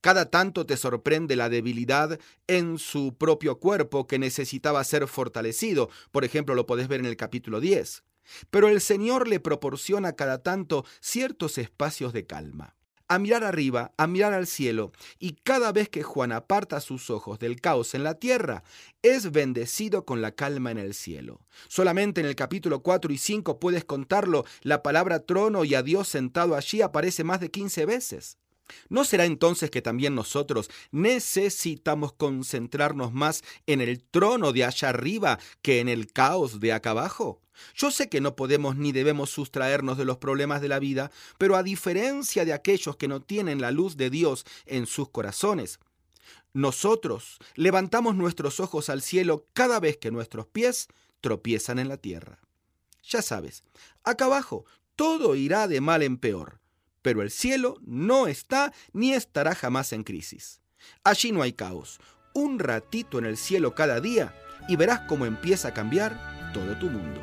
Cada tanto te sorprende la debilidad en su propio cuerpo que necesitaba ser fortalecido. Por ejemplo, lo podés ver en el capítulo 10. Pero el Señor le proporciona cada tanto ciertos espacios de calma. A mirar arriba, a mirar al cielo, y cada vez que Juan aparta sus ojos del caos en la tierra, es bendecido con la calma en el cielo. Solamente en el capítulo 4 y 5 puedes contarlo, la palabra trono y a Dios sentado allí aparece más de 15 veces. ¿No será entonces que también nosotros necesitamos concentrarnos más en el trono de allá arriba que en el caos de acá abajo? Yo sé que no podemos ni debemos sustraernos de los problemas de la vida, pero a diferencia de aquellos que no tienen la luz de Dios en sus corazones, nosotros levantamos nuestros ojos al cielo cada vez que nuestros pies tropiezan en la tierra. Ya sabes, acá abajo todo irá de mal en peor pero el cielo no está ni estará jamás en crisis. Allí no hay caos. Un ratito en el cielo cada día y verás cómo empieza a cambiar todo tu mundo.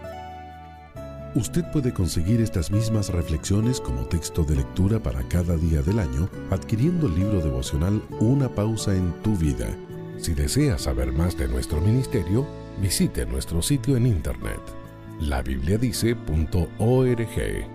Usted puede conseguir estas mismas reflexiones como texto de lectura para cada día del año adquiriendo el libro devocional Una pausa en tu vida. Si desea saber más de nuestro ministerio, visite nuestro sitio en internet labibliadice.org.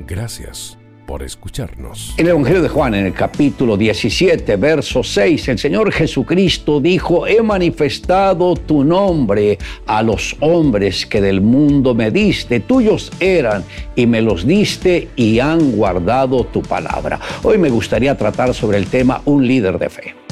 Gracias por escucharnos. En el Evangelio de Juan, en el capítulo 17, verso 6, el Señor Jesucristo dijo, he manifestado tu nombre a los hombres que del mundo me diste, tuyos eran y me los diste y han guardado tu palabra. Hoy me gustaría tratar sobre el tema un líder de fe.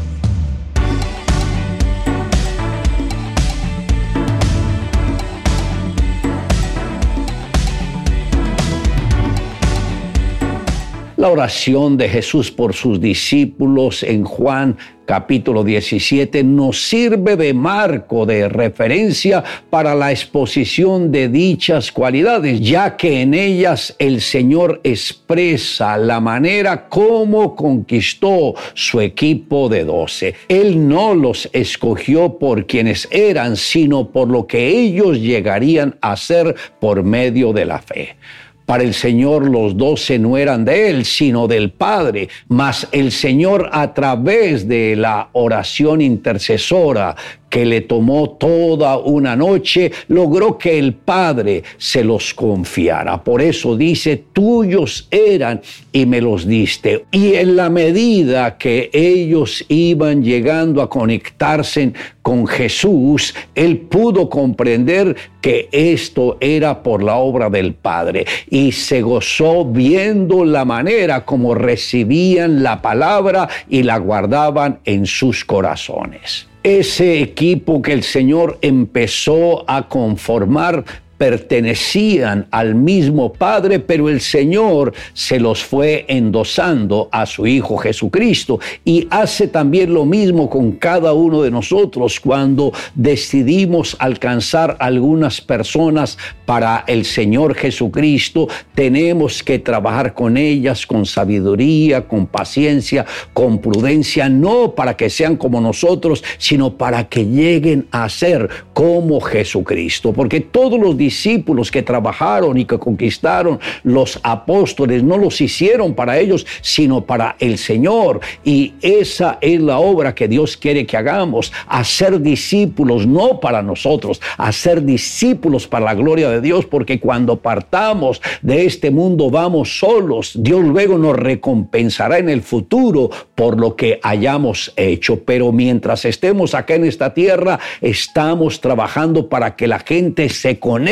La oración de Jesús por sus discípulos en Juan capítulo 17 nos sirve de marco de referencia para la exposición de dichas cualidades, ya que en ellas el Señor expresa la manera como conquistó su equipo de doce. Él no los escogió por quienes eran, sino por lo que ellos llegarían a ser por medio de la fe. Para el Señor los doce no eran de Él, sino del Padre, mas el Señor a través de la oración intercesora que le tomó toda una noche, logró que el Padre se los confiara. Por eso dice, tuyos eran y me los diste. Y en la medida que ellos iban llegando a conectarse con Jesús, él pudo comprender que esto era por la obra del Padre y se gozó viendo la manera como recibían la palabra y la guardaban en sus corazones ese equipo que el Señor empezó a conformar pertenecían al mismo Padre, pero el Señor se los fue endosando a su Hijo Jesucristo. Y hace también lo mismo con cada uno de nosotros cuando decidimos alcanzar algunas personas para el Señor Jesucristo, tenemos que trabajar con ellas con sabiduría, con paciencia, con prudencia, no para que sean como nosotros, sino para que lleguen a ser como Jesucristo, porque todos los discípulos discípulos que trabajaron y que conquistaron los apóstoles no los hicieron para ellos, sino para el Señor. Y esa es la obra que Dios quiere que hagamos, hacer discípulos no para nosotros, hacer discípulos para la gloria de Dios, porque cuando partamos de este mundo vamos solos. Dios luego nos recompensará en el futuro por lo que hayamos hecho. Pero mientras estemos acá en esta tierra, estamos trabajando para que la gente se conecte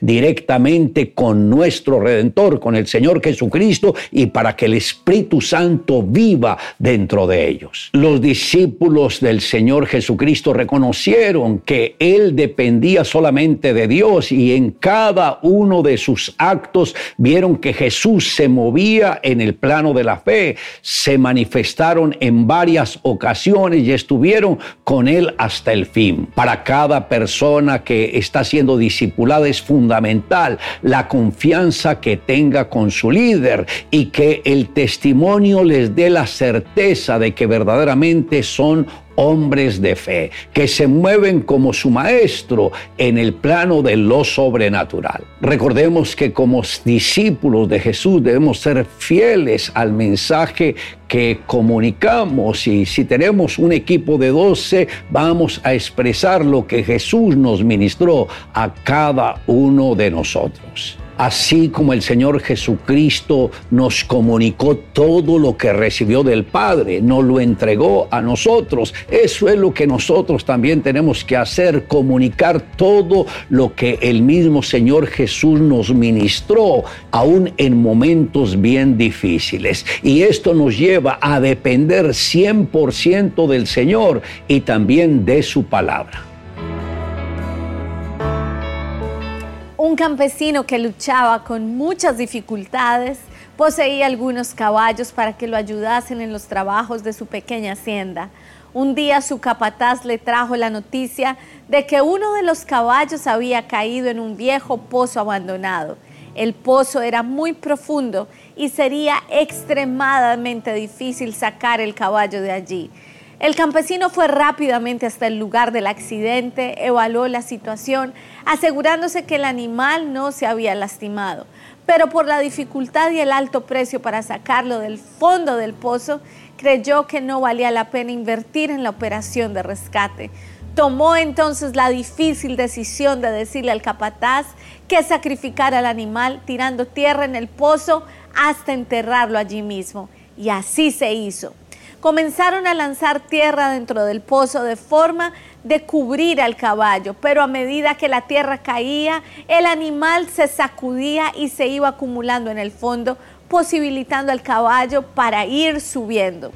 directamente con nuestro Redentor, con el Señor Jesucristo, y para que el Espíritu Santo viva dentro de ellos. Los discípulos del Señor Jesucristo reconocieron que Él dependía solamente de Dios y en cada uno de sus actos vieron que Jesús se movía en el plano de la fe, se manifestaron en varias ocasiones y estuvieron con Él hasta el fin. Para cada persona que está siendo discipulada es fundamental la confianza que tenga con su líder y que el testimonio les dé la certeza de que verdaderamente son hombres de fe, que se mueven como su maestro en el plano de lo sobrenatural. Recordemos que como discípulos de Jesús debemos ser fieles al mensaje que comunicamos y si tenemos un equipo de 12 vamos a expresar lo que Jesús nos ministró a cada uno de nosotros así como el Señor Jesucristo nos comunicó todo lo que recibió del Padre, nos lo entregó a nosotros. Eso es lo que nosotros también tenemos que hacer, comunicar todo lo que el mismo Señor Jesús nos ministró, aún en momentos bien difíciles. Y esto nos lleva a depender 100% del Señor y también de su palabra. Un campesino que luchaba con muchas dificultades poseía algunos caballos para que lo ayudasen en los trabajos de su pequeña hacienda. Un día su capataz le trajo la noticia de que uno de los caballos había caído en un viejo pozo abandonado. El pozo era muy profundo y sería extremadamente difícil sacar el caballo de allí. El campesino fue rápidamente hasta el lugar del accidente, evaluó la situación, asegurándose que el animal no se había lastimado. Pero por la dificultad y el alto precio para sacarlo del fondo del pozo, creyó que no valía la pena invertir en la operación de rescate. Tomó entonces la difícil decisión de decirle al capataz que sacrificara al animal tirando tierra en el pozo hasta enterrarlo allí mismo. Y así se hizo comenzaron a lanzar tierra dentro del pozo de forma de cubrir al caballo, pero a medida que la tierra caía, el animal se sacudía y se iba acumulando en el fondo, posibilitando al caballo para ir subiendo.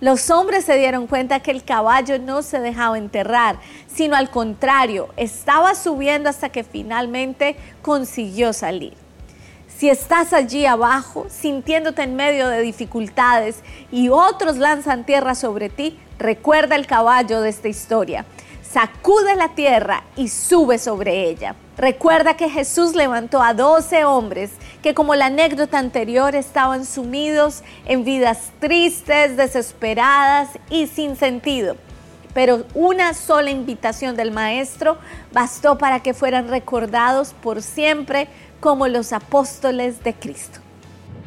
Los hombres se dieron cuenta que el caballo no se dejaba enterrar, sino al contrario, estaba subiendo hasta que finalmente consiguió salir. Si estás allí abajo, sintiéndote en medio de dificultades y otros lanzan tierra sobre ti, recuerda el caballo de esta historia. Sacude la tierra y sube sobre ella. Recuerda que Jesús levantó a 12 hombres que como la anécdota anterior estaban sumidos en vidas tristes, desesperadas y sin sentido. Pero una sola invitación del Maestro bastó para que fueran recordados por siempre como los apóstoles de Cristo.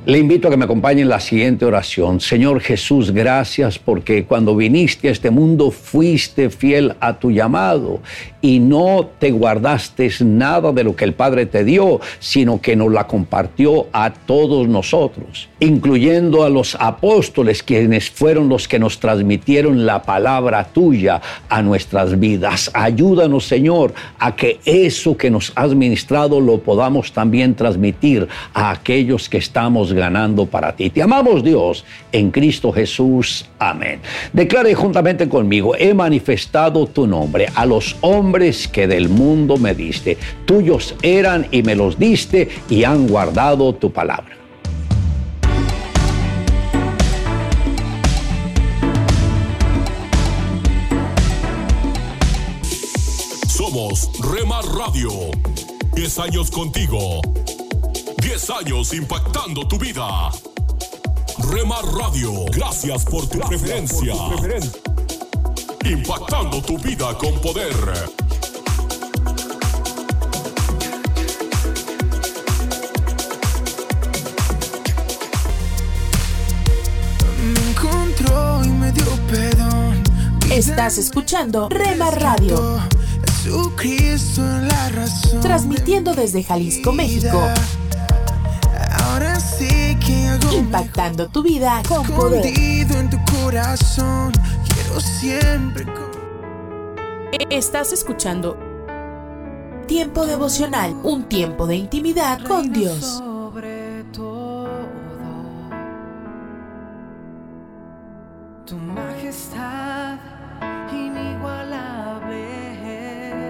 Le invito a que me acompañe en la siguiente oración. Señor Jesús, gracias porque cuando viniste a este mundo fuiste fiel a tu llamado y no te guardaste nada de lo que el Padre te dio, sino que nos la compartió a todos nosotros, incluyendo a los apóstoles, quienes fueron los que nos transmitieron la palabra tuya a nuestras vidas. Ayúdanos, Señor, a que eso que nos has ministrado lo podamos también transmitir a aquellos que estamos ganando para ti. Te amamos Dios en Cristo Jesús. Amén. Declare juntamente conmigo, he manifestado tu nombre a los hombres que del mundo me diste. Tuyos eran y me los diste y han guardado tu palabra. Somos Remar Radio. 10 años contigo 10 años impactando tu vida. Remar Radio, gracias por tu, preferencia. Impactando tu vida con poder. Estás escuchando Rema Radio. Transmitiendo desde Jalisco, México. Impactando tu vida con poder. Estás escuchando Tiempo devocional, un tiempo de intimidad con Dios.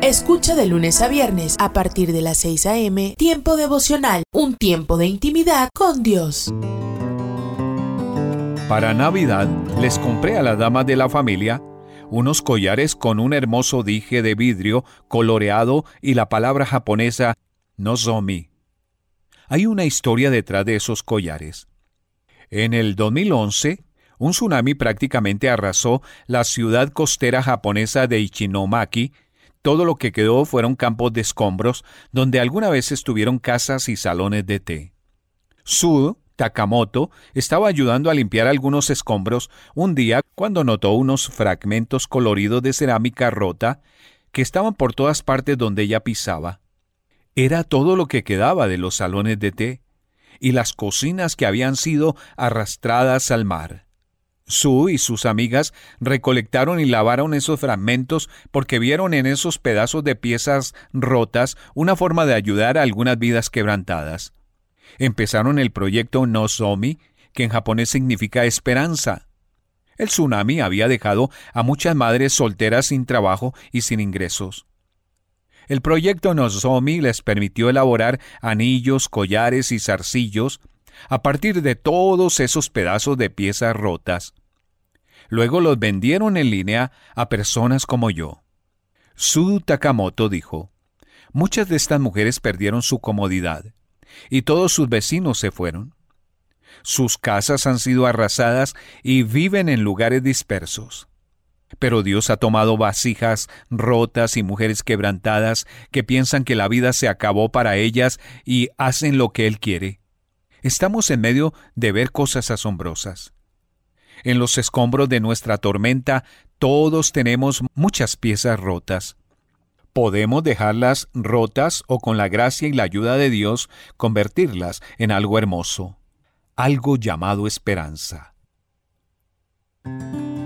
Escucha de lunes a viernes a partir de las 6 a.m. Tiempo devocional, un tiempo de intimidad con Dios. Para Navidad les compré a la dama de la familia unos collares con un hermoso dije de vidrio coloreado y la palabra japonesa Nozomi. Hay una historia detrás de esos collares. En el 2011, un tsunami prácticamente arrasó la ciudad costera japonesa de Ichinomaki. Todo lo que quedó fueron campos de escombros donde alguna vez estuvieron casas y salones de té. Su Takamoto estaba ayudando a limpiar algunos escombros un día cuando notó unos fragmentos coloridos de cerámica rota que estaban por todas partes donde ella pisaba. Era todo lo que quedaba de los salones de té y las cocinas que habían sido arrastradas al mar. Sue y sus amigas recolectaron y lavaron esos fragmentos porque vieron en esos pedazos de piezas rotas una forma de ayudar a algunas vidas quebrantadas empezaron el proyecto Nozomi, que en japonés significa esperanza. El tsunami había dejado a muchas madres solteras sin trabajo y sin ingresos. El proyecto Nozomi les permitió elaborar anillos, collares y zarcillos a partir de todos esos pedazos de piezas rotas. Luego los vendieron en línea a personas como yo. Su Takamoto dijo, Muchas de estas mujeres perdieron su comodidad y todos sus vecinos se fueron. Sus casas han sido arrasadas y viven en lugares dispersos. Pero Dios ha tomado vasijas rotas y mujeres quebrantadas que piensan que la vida se acabó para ellas y hacen lo que Él quiere. Estamos en medio de ver cosas asombrosas. En los escombros de nuestra tormenta todos tenemos muchas piezas rotas. Podemos dejarlas rotas o con la gracia y la ayuda de Dios convertirlas en algo hermoso, algo llamado esperanza.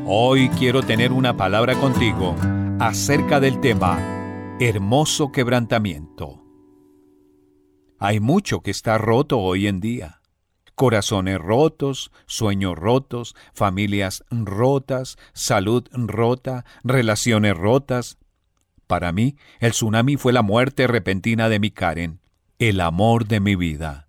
Hoy quiero tener una palabra contigo acerca del tema hermoso quebrantamiento. Hay mucho que está roto hoy en día. Corazones rotos, sueños rotos, familias rotas, salud rota, relaciones rotas, para mí, el tsunami fue la muerte repentina de mi Karen, el amor de mi vida.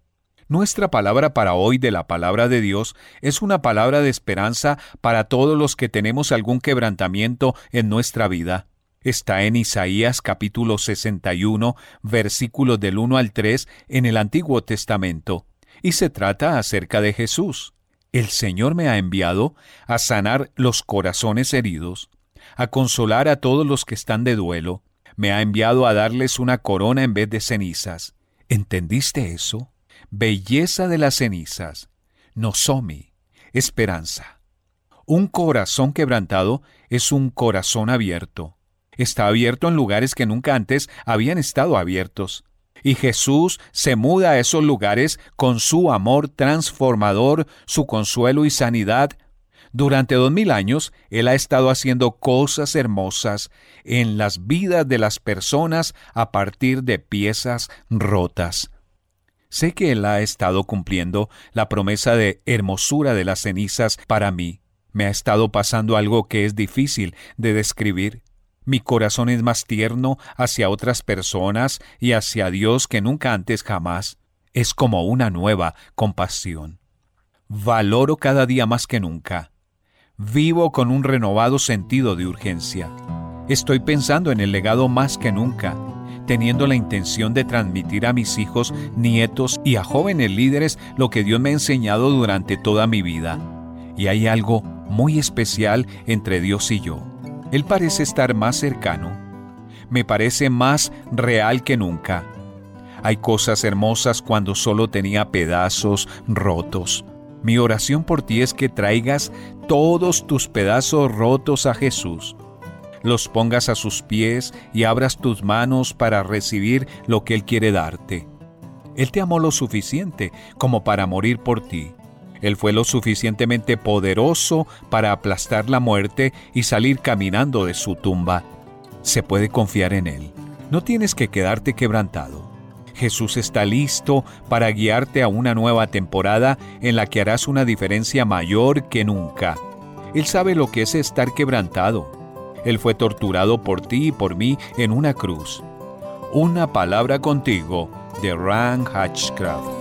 Nuestra palabra para hoy de la palabra de Dios es una palabra de esperanza para todos los que tenemos algún quebrantamiento en nuestra vida. Está en Isaías capítulo 61, versículos del 1 al 3 en el Antiguo Testamento, y se trata acerca de Jesús. El Señor me ha enviado a sanar los corazones heridos, a consolar a todos los que están de duelo. Me ha enviado a darles una corona en vez de cenizas. ¿Entendiste eso? Belleza de las cenizas. Nosomi. Esperanza. Un corazón quebrantado es un corazón abierto. Está abierto en lugares que nunca antes habían estado abiertos. Y Jesús se muda a esos lugares con su amor transformador, su consuelo y sanidad durante dos mil años, Él ha estado haciendo cosas hermosas en las vidas de las personas a partir de piezas rotas. Sé que Él ha estado cumpliendo la promesa de hermosura de las cenizas para mí. Me ha estado pasando algo que es difícil de describir. Mi corazón es más tierno hacia otras personas y hacia Dios que nunca antes jamás. Es como una nueva compasión. Valoro cada día más que nunca Vivo con un renovado sentido de urgencia. Estoy pensando en el legado más que nunca, teniendo la intención de transmitir a mis hijos, nietos y a jóvenes líderes lo que Dios me ha enseñado durante toda mi vida. Y hay algo muy especial entre Dios y yo. Él parece estar más cercano. Me parece más real que nunca. Hay cosas hermosas cuando solo tenía pedazos rotos. Mi oración por ti es que traigas todos tus pedazos rotos a Jesús, los pongas a sus pies y abras tus manos para recibir lo que Él quiere darte. Él te amó lo suficiente como para morir por ti. Él fue lo suficientemente poderoso para aplastar la muerte y salir caminando de su tumba. Se puede confiar en Él. No tienes que quedarte quebrantado. Jesús está listo para guiarte a una nueva temporada en la que harás una diferencia mayor que nunca. Él sabe lo que es estar quebrantado. Él fue torturado por ti y por mí en una cruz. Una palabra contigo de Ran Hatchcraft.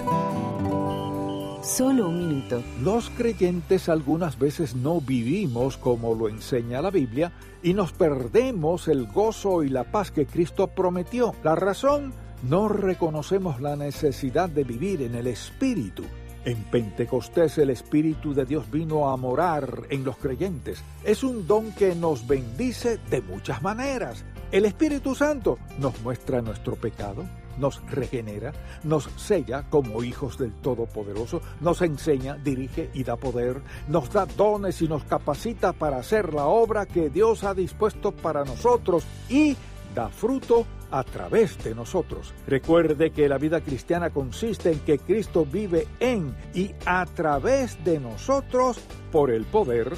Solo un minuto. Los creyentes algunas veces no vivimos como lo enseña la Biblia y nos perdemos el gozo y la paz que Cristo prometió. La razón, no reconocemos la necesidad de vivir en el Espíritu. En Pentecostés el Espíritu de Dios vino a morar en los creyentes. Es un don que nos bendice de muchas maneras. El Espíritu Santo nos muestra nuestro pecado, nos regenera, nos sella como hijos del Todopoderoso, nos enseña, dirige y da poder, nos da dones y nos capacita para hacer la obra que Dios ha dispuesto para nosotros y da fruto a través de nosotros. Recuerde que la vida cristiana consiste en que Cristo vive en y a través de nosotros por el poder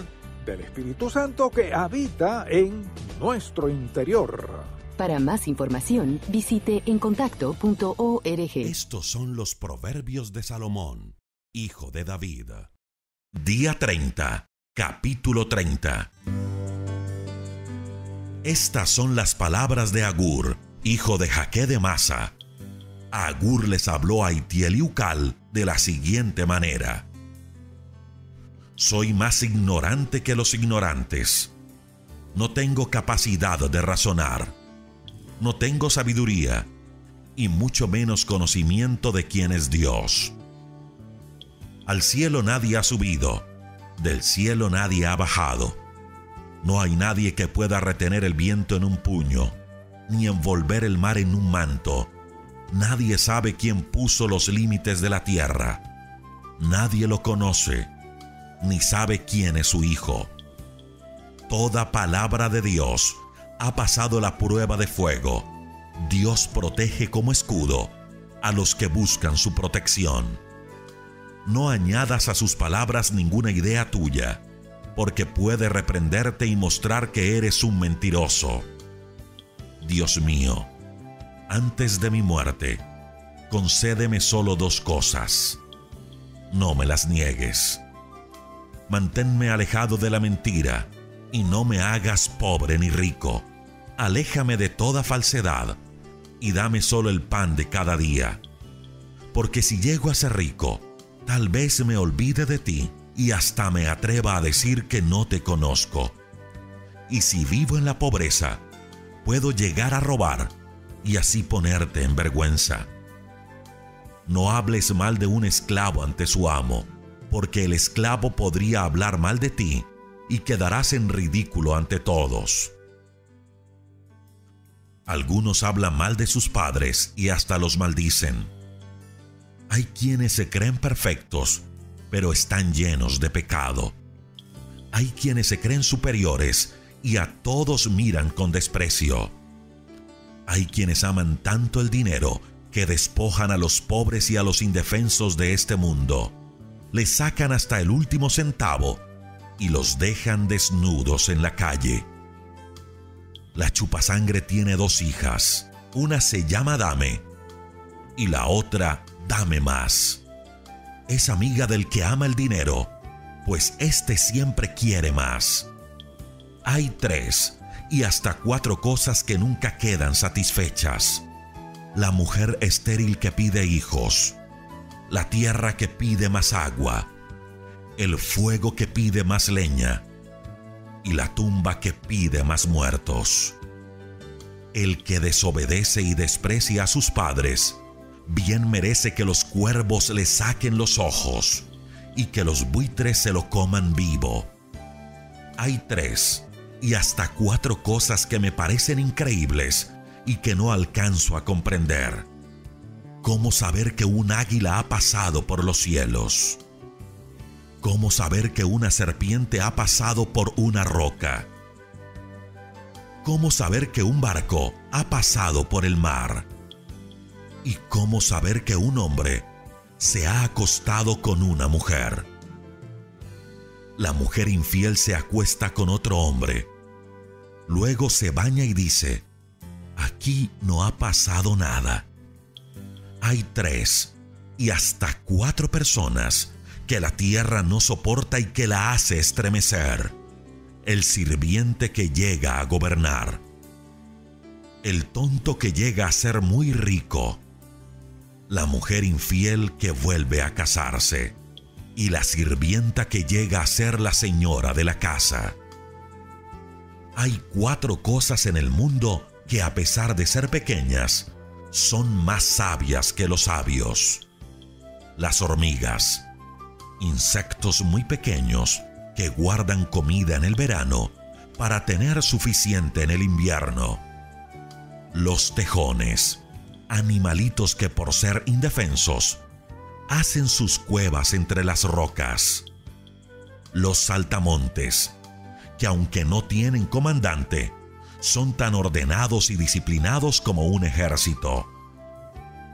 del Espíritu Santo que habita en nuestro interior. Para más información, visite encontacto.org. Estos son los proverbios de Salomón, hijo de David. Día 30, capítulo 30. Estas son las palabras de Agur, hijo de Jaque de Masa. Agur les habló a Itiel y Ucal de la siguiente manera. Soy más ignorante que los ignorantes. No tengo capacidad de razonar no tengo sabiduría y mucho menos conocimiento de quién es Dios. Al cielo nadie ha subido, del cielo nadie ha bajado. No hay nadie que pueda retener el viento en un puño, ni envolver el mar en un manto. Nadie sabe quién puso los límites de la tierra. Nadie lo conoce, ni sabe quién es su hijo. Toda palabra de Dios ha pasado la prueba de fuego. Dios protege como escudo a los que buscan su protección. No añadas a sus palabras ninguna idea tuya, porque puede reprenderte y mostrar que eres un mentiroso. Dios mío, antes de mi muerte, concédeme solo dos cosas. No me las niegues. Manténme alejado de la mentira y no me hagas pobre ni rico aléjame de toda falsedad y dame solo el pan de cada día. Porque si llego a ser rico, tal vez me olvide de ti y hasta me atreva a decir que no te conozco. Y si vivo en la pobreza, puedo llegar a robar y así ponerte en vergüenza. No hables mal de un esclavo ante su amo, porque el esclavo podría hablar mal de ti y quedarás en ridículo ante todos. Algunos hablan mal de sus padres y hasta los maldicen. Hay quienes se creen perfectos, pero están llenos de pecado. Hay quienes se creen superiores y a todos miran con desprecio. Hay quienes aman tanto el dinero que despojan a los pobres y a los indefensos de este mundo. Les sacan hasta el último centavo y los dejan desnudos en la calle. La chupasangre tiene dos hijas. Una se llama Dame y la otra Dame más. Es amiga del que ama el dinero, pues éste siempre quiere más. Hay tres y hasta cuatro cosas que nunca quedan satisfechas. La mujer estéril que pide hijos, la tierra que pide más agua, el fuego que pide más leña, y la tumba que pide más muertos. El que desobedece y desprecia a sus padres, bien merece que los cuervos le saquen los ojos y que los buitres se lo coman vivo. Hay tres y hasta cuatro cosas que me parecen increíbles y que no alcanzo a comprender. ¿Cómo saber que un águila ha pasado por los cielos? ¿Cómo saber que una serpiente ha pasado por una roca? ¿Cómo saber que un barco ha pasado por el mar? ¿Y cómo saber que un hombre se ha acostado con una mujer? La mujer infiel se acuesta con otro hombre. Luego se baña y dice, aquí no ha pasado nada. Hay tres y hasta cuatro personas que la tierra no soporta y que la hace estremecer. El sirviente que llega a gobernar, el tonto que llega a ser muy rico, la mujer infiel que vuelve a casarse. Y la sirvienta que llega a ser la señora de la casa. Hay cuatro cosas en el mundo que a pesar de ser pequeñas, son más sabias que los sabios. Las hormigas, insectos muy pequeños que guardan comida en el verano para tener suficiente en el invierno. Los tejones, animalitos que por ser indefensos, hacen sus cuevas entre las rocas. Los saltamontes, que aunque no tienen comandante, son tan ordenados y disciplinados como un ejército.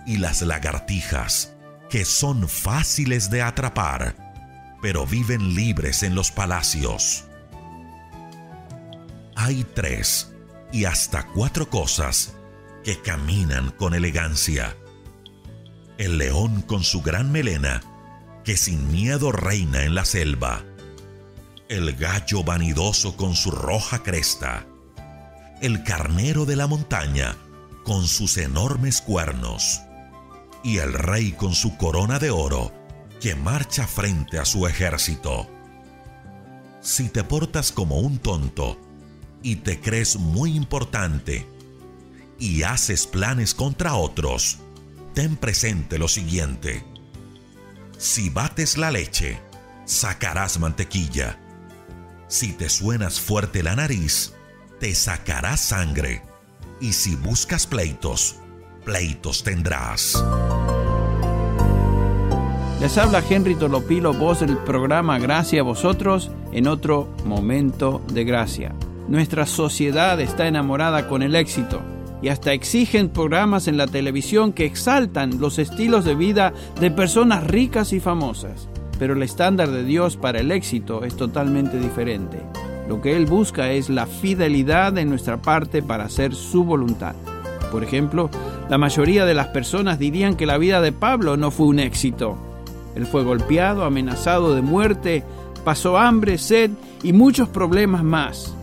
Y las lagartijas, que son fáciles de atrapar, pero viven libres en los palacios. Hay tres y hasta cuatro cosas que caminan con elegancia. El león con su gran melena, que sin miedo reina en la selva. El gallo vanidoso con su roja cresta. El carnero de la montaña con sus enormes cuernos. Y el rey con su corona de oro que marcha frente a su ejército. Si te portas como un tonto y te crees muy importante y haces planes contra otros, ten presente lo siguiente. Si bates la leche, sacarás mantequilla. Si te suenas fuerte la nariz, te sacarás sangre. Y si buscas pleitos, pleitos tendrás. Les habla Henry Tolopilo, voz del programa Gracia a vosotros en otro momento de gracia. Nuestra sociedad está enamorada con el éxito y hasta exigen programas en la televisión que exaltan los estilos de vida de personas ricas y famosas. Pero el estándar de Dios para el éxito es totalmente diferente. Lo que Él busca es la fidelidad de nuestra parte para hacer su voluntad. Por ejemplo, la mayoría de las personas dirían que la vida de Pablo no fue un éxito él fue golpeado, amenazado de muerte, pasó hambre, sed y muchos problemas más.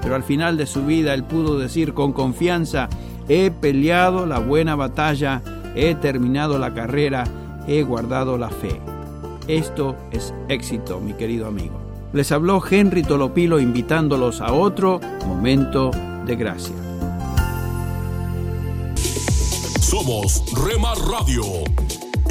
Pero al final de su vida él pudo decir con confianza, he peleado la buena batalla, he terminado la carrera, he guardado la fe. Esto es éxito, mi querido amigo. Les habló Henry Tolopilo invitándolos a otro momento de gracia. Somos Remar Radio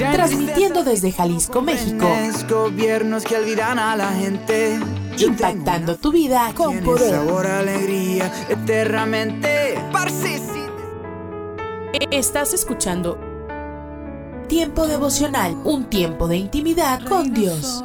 transmitiendo desde Jalisco, México. Gobiernos que olvidan a la gente. Impactando tu vida con poder. Sabor, alegría, eternamente. Estás escuchando Tiempo devocional, un tiempo de intimidad con Dios.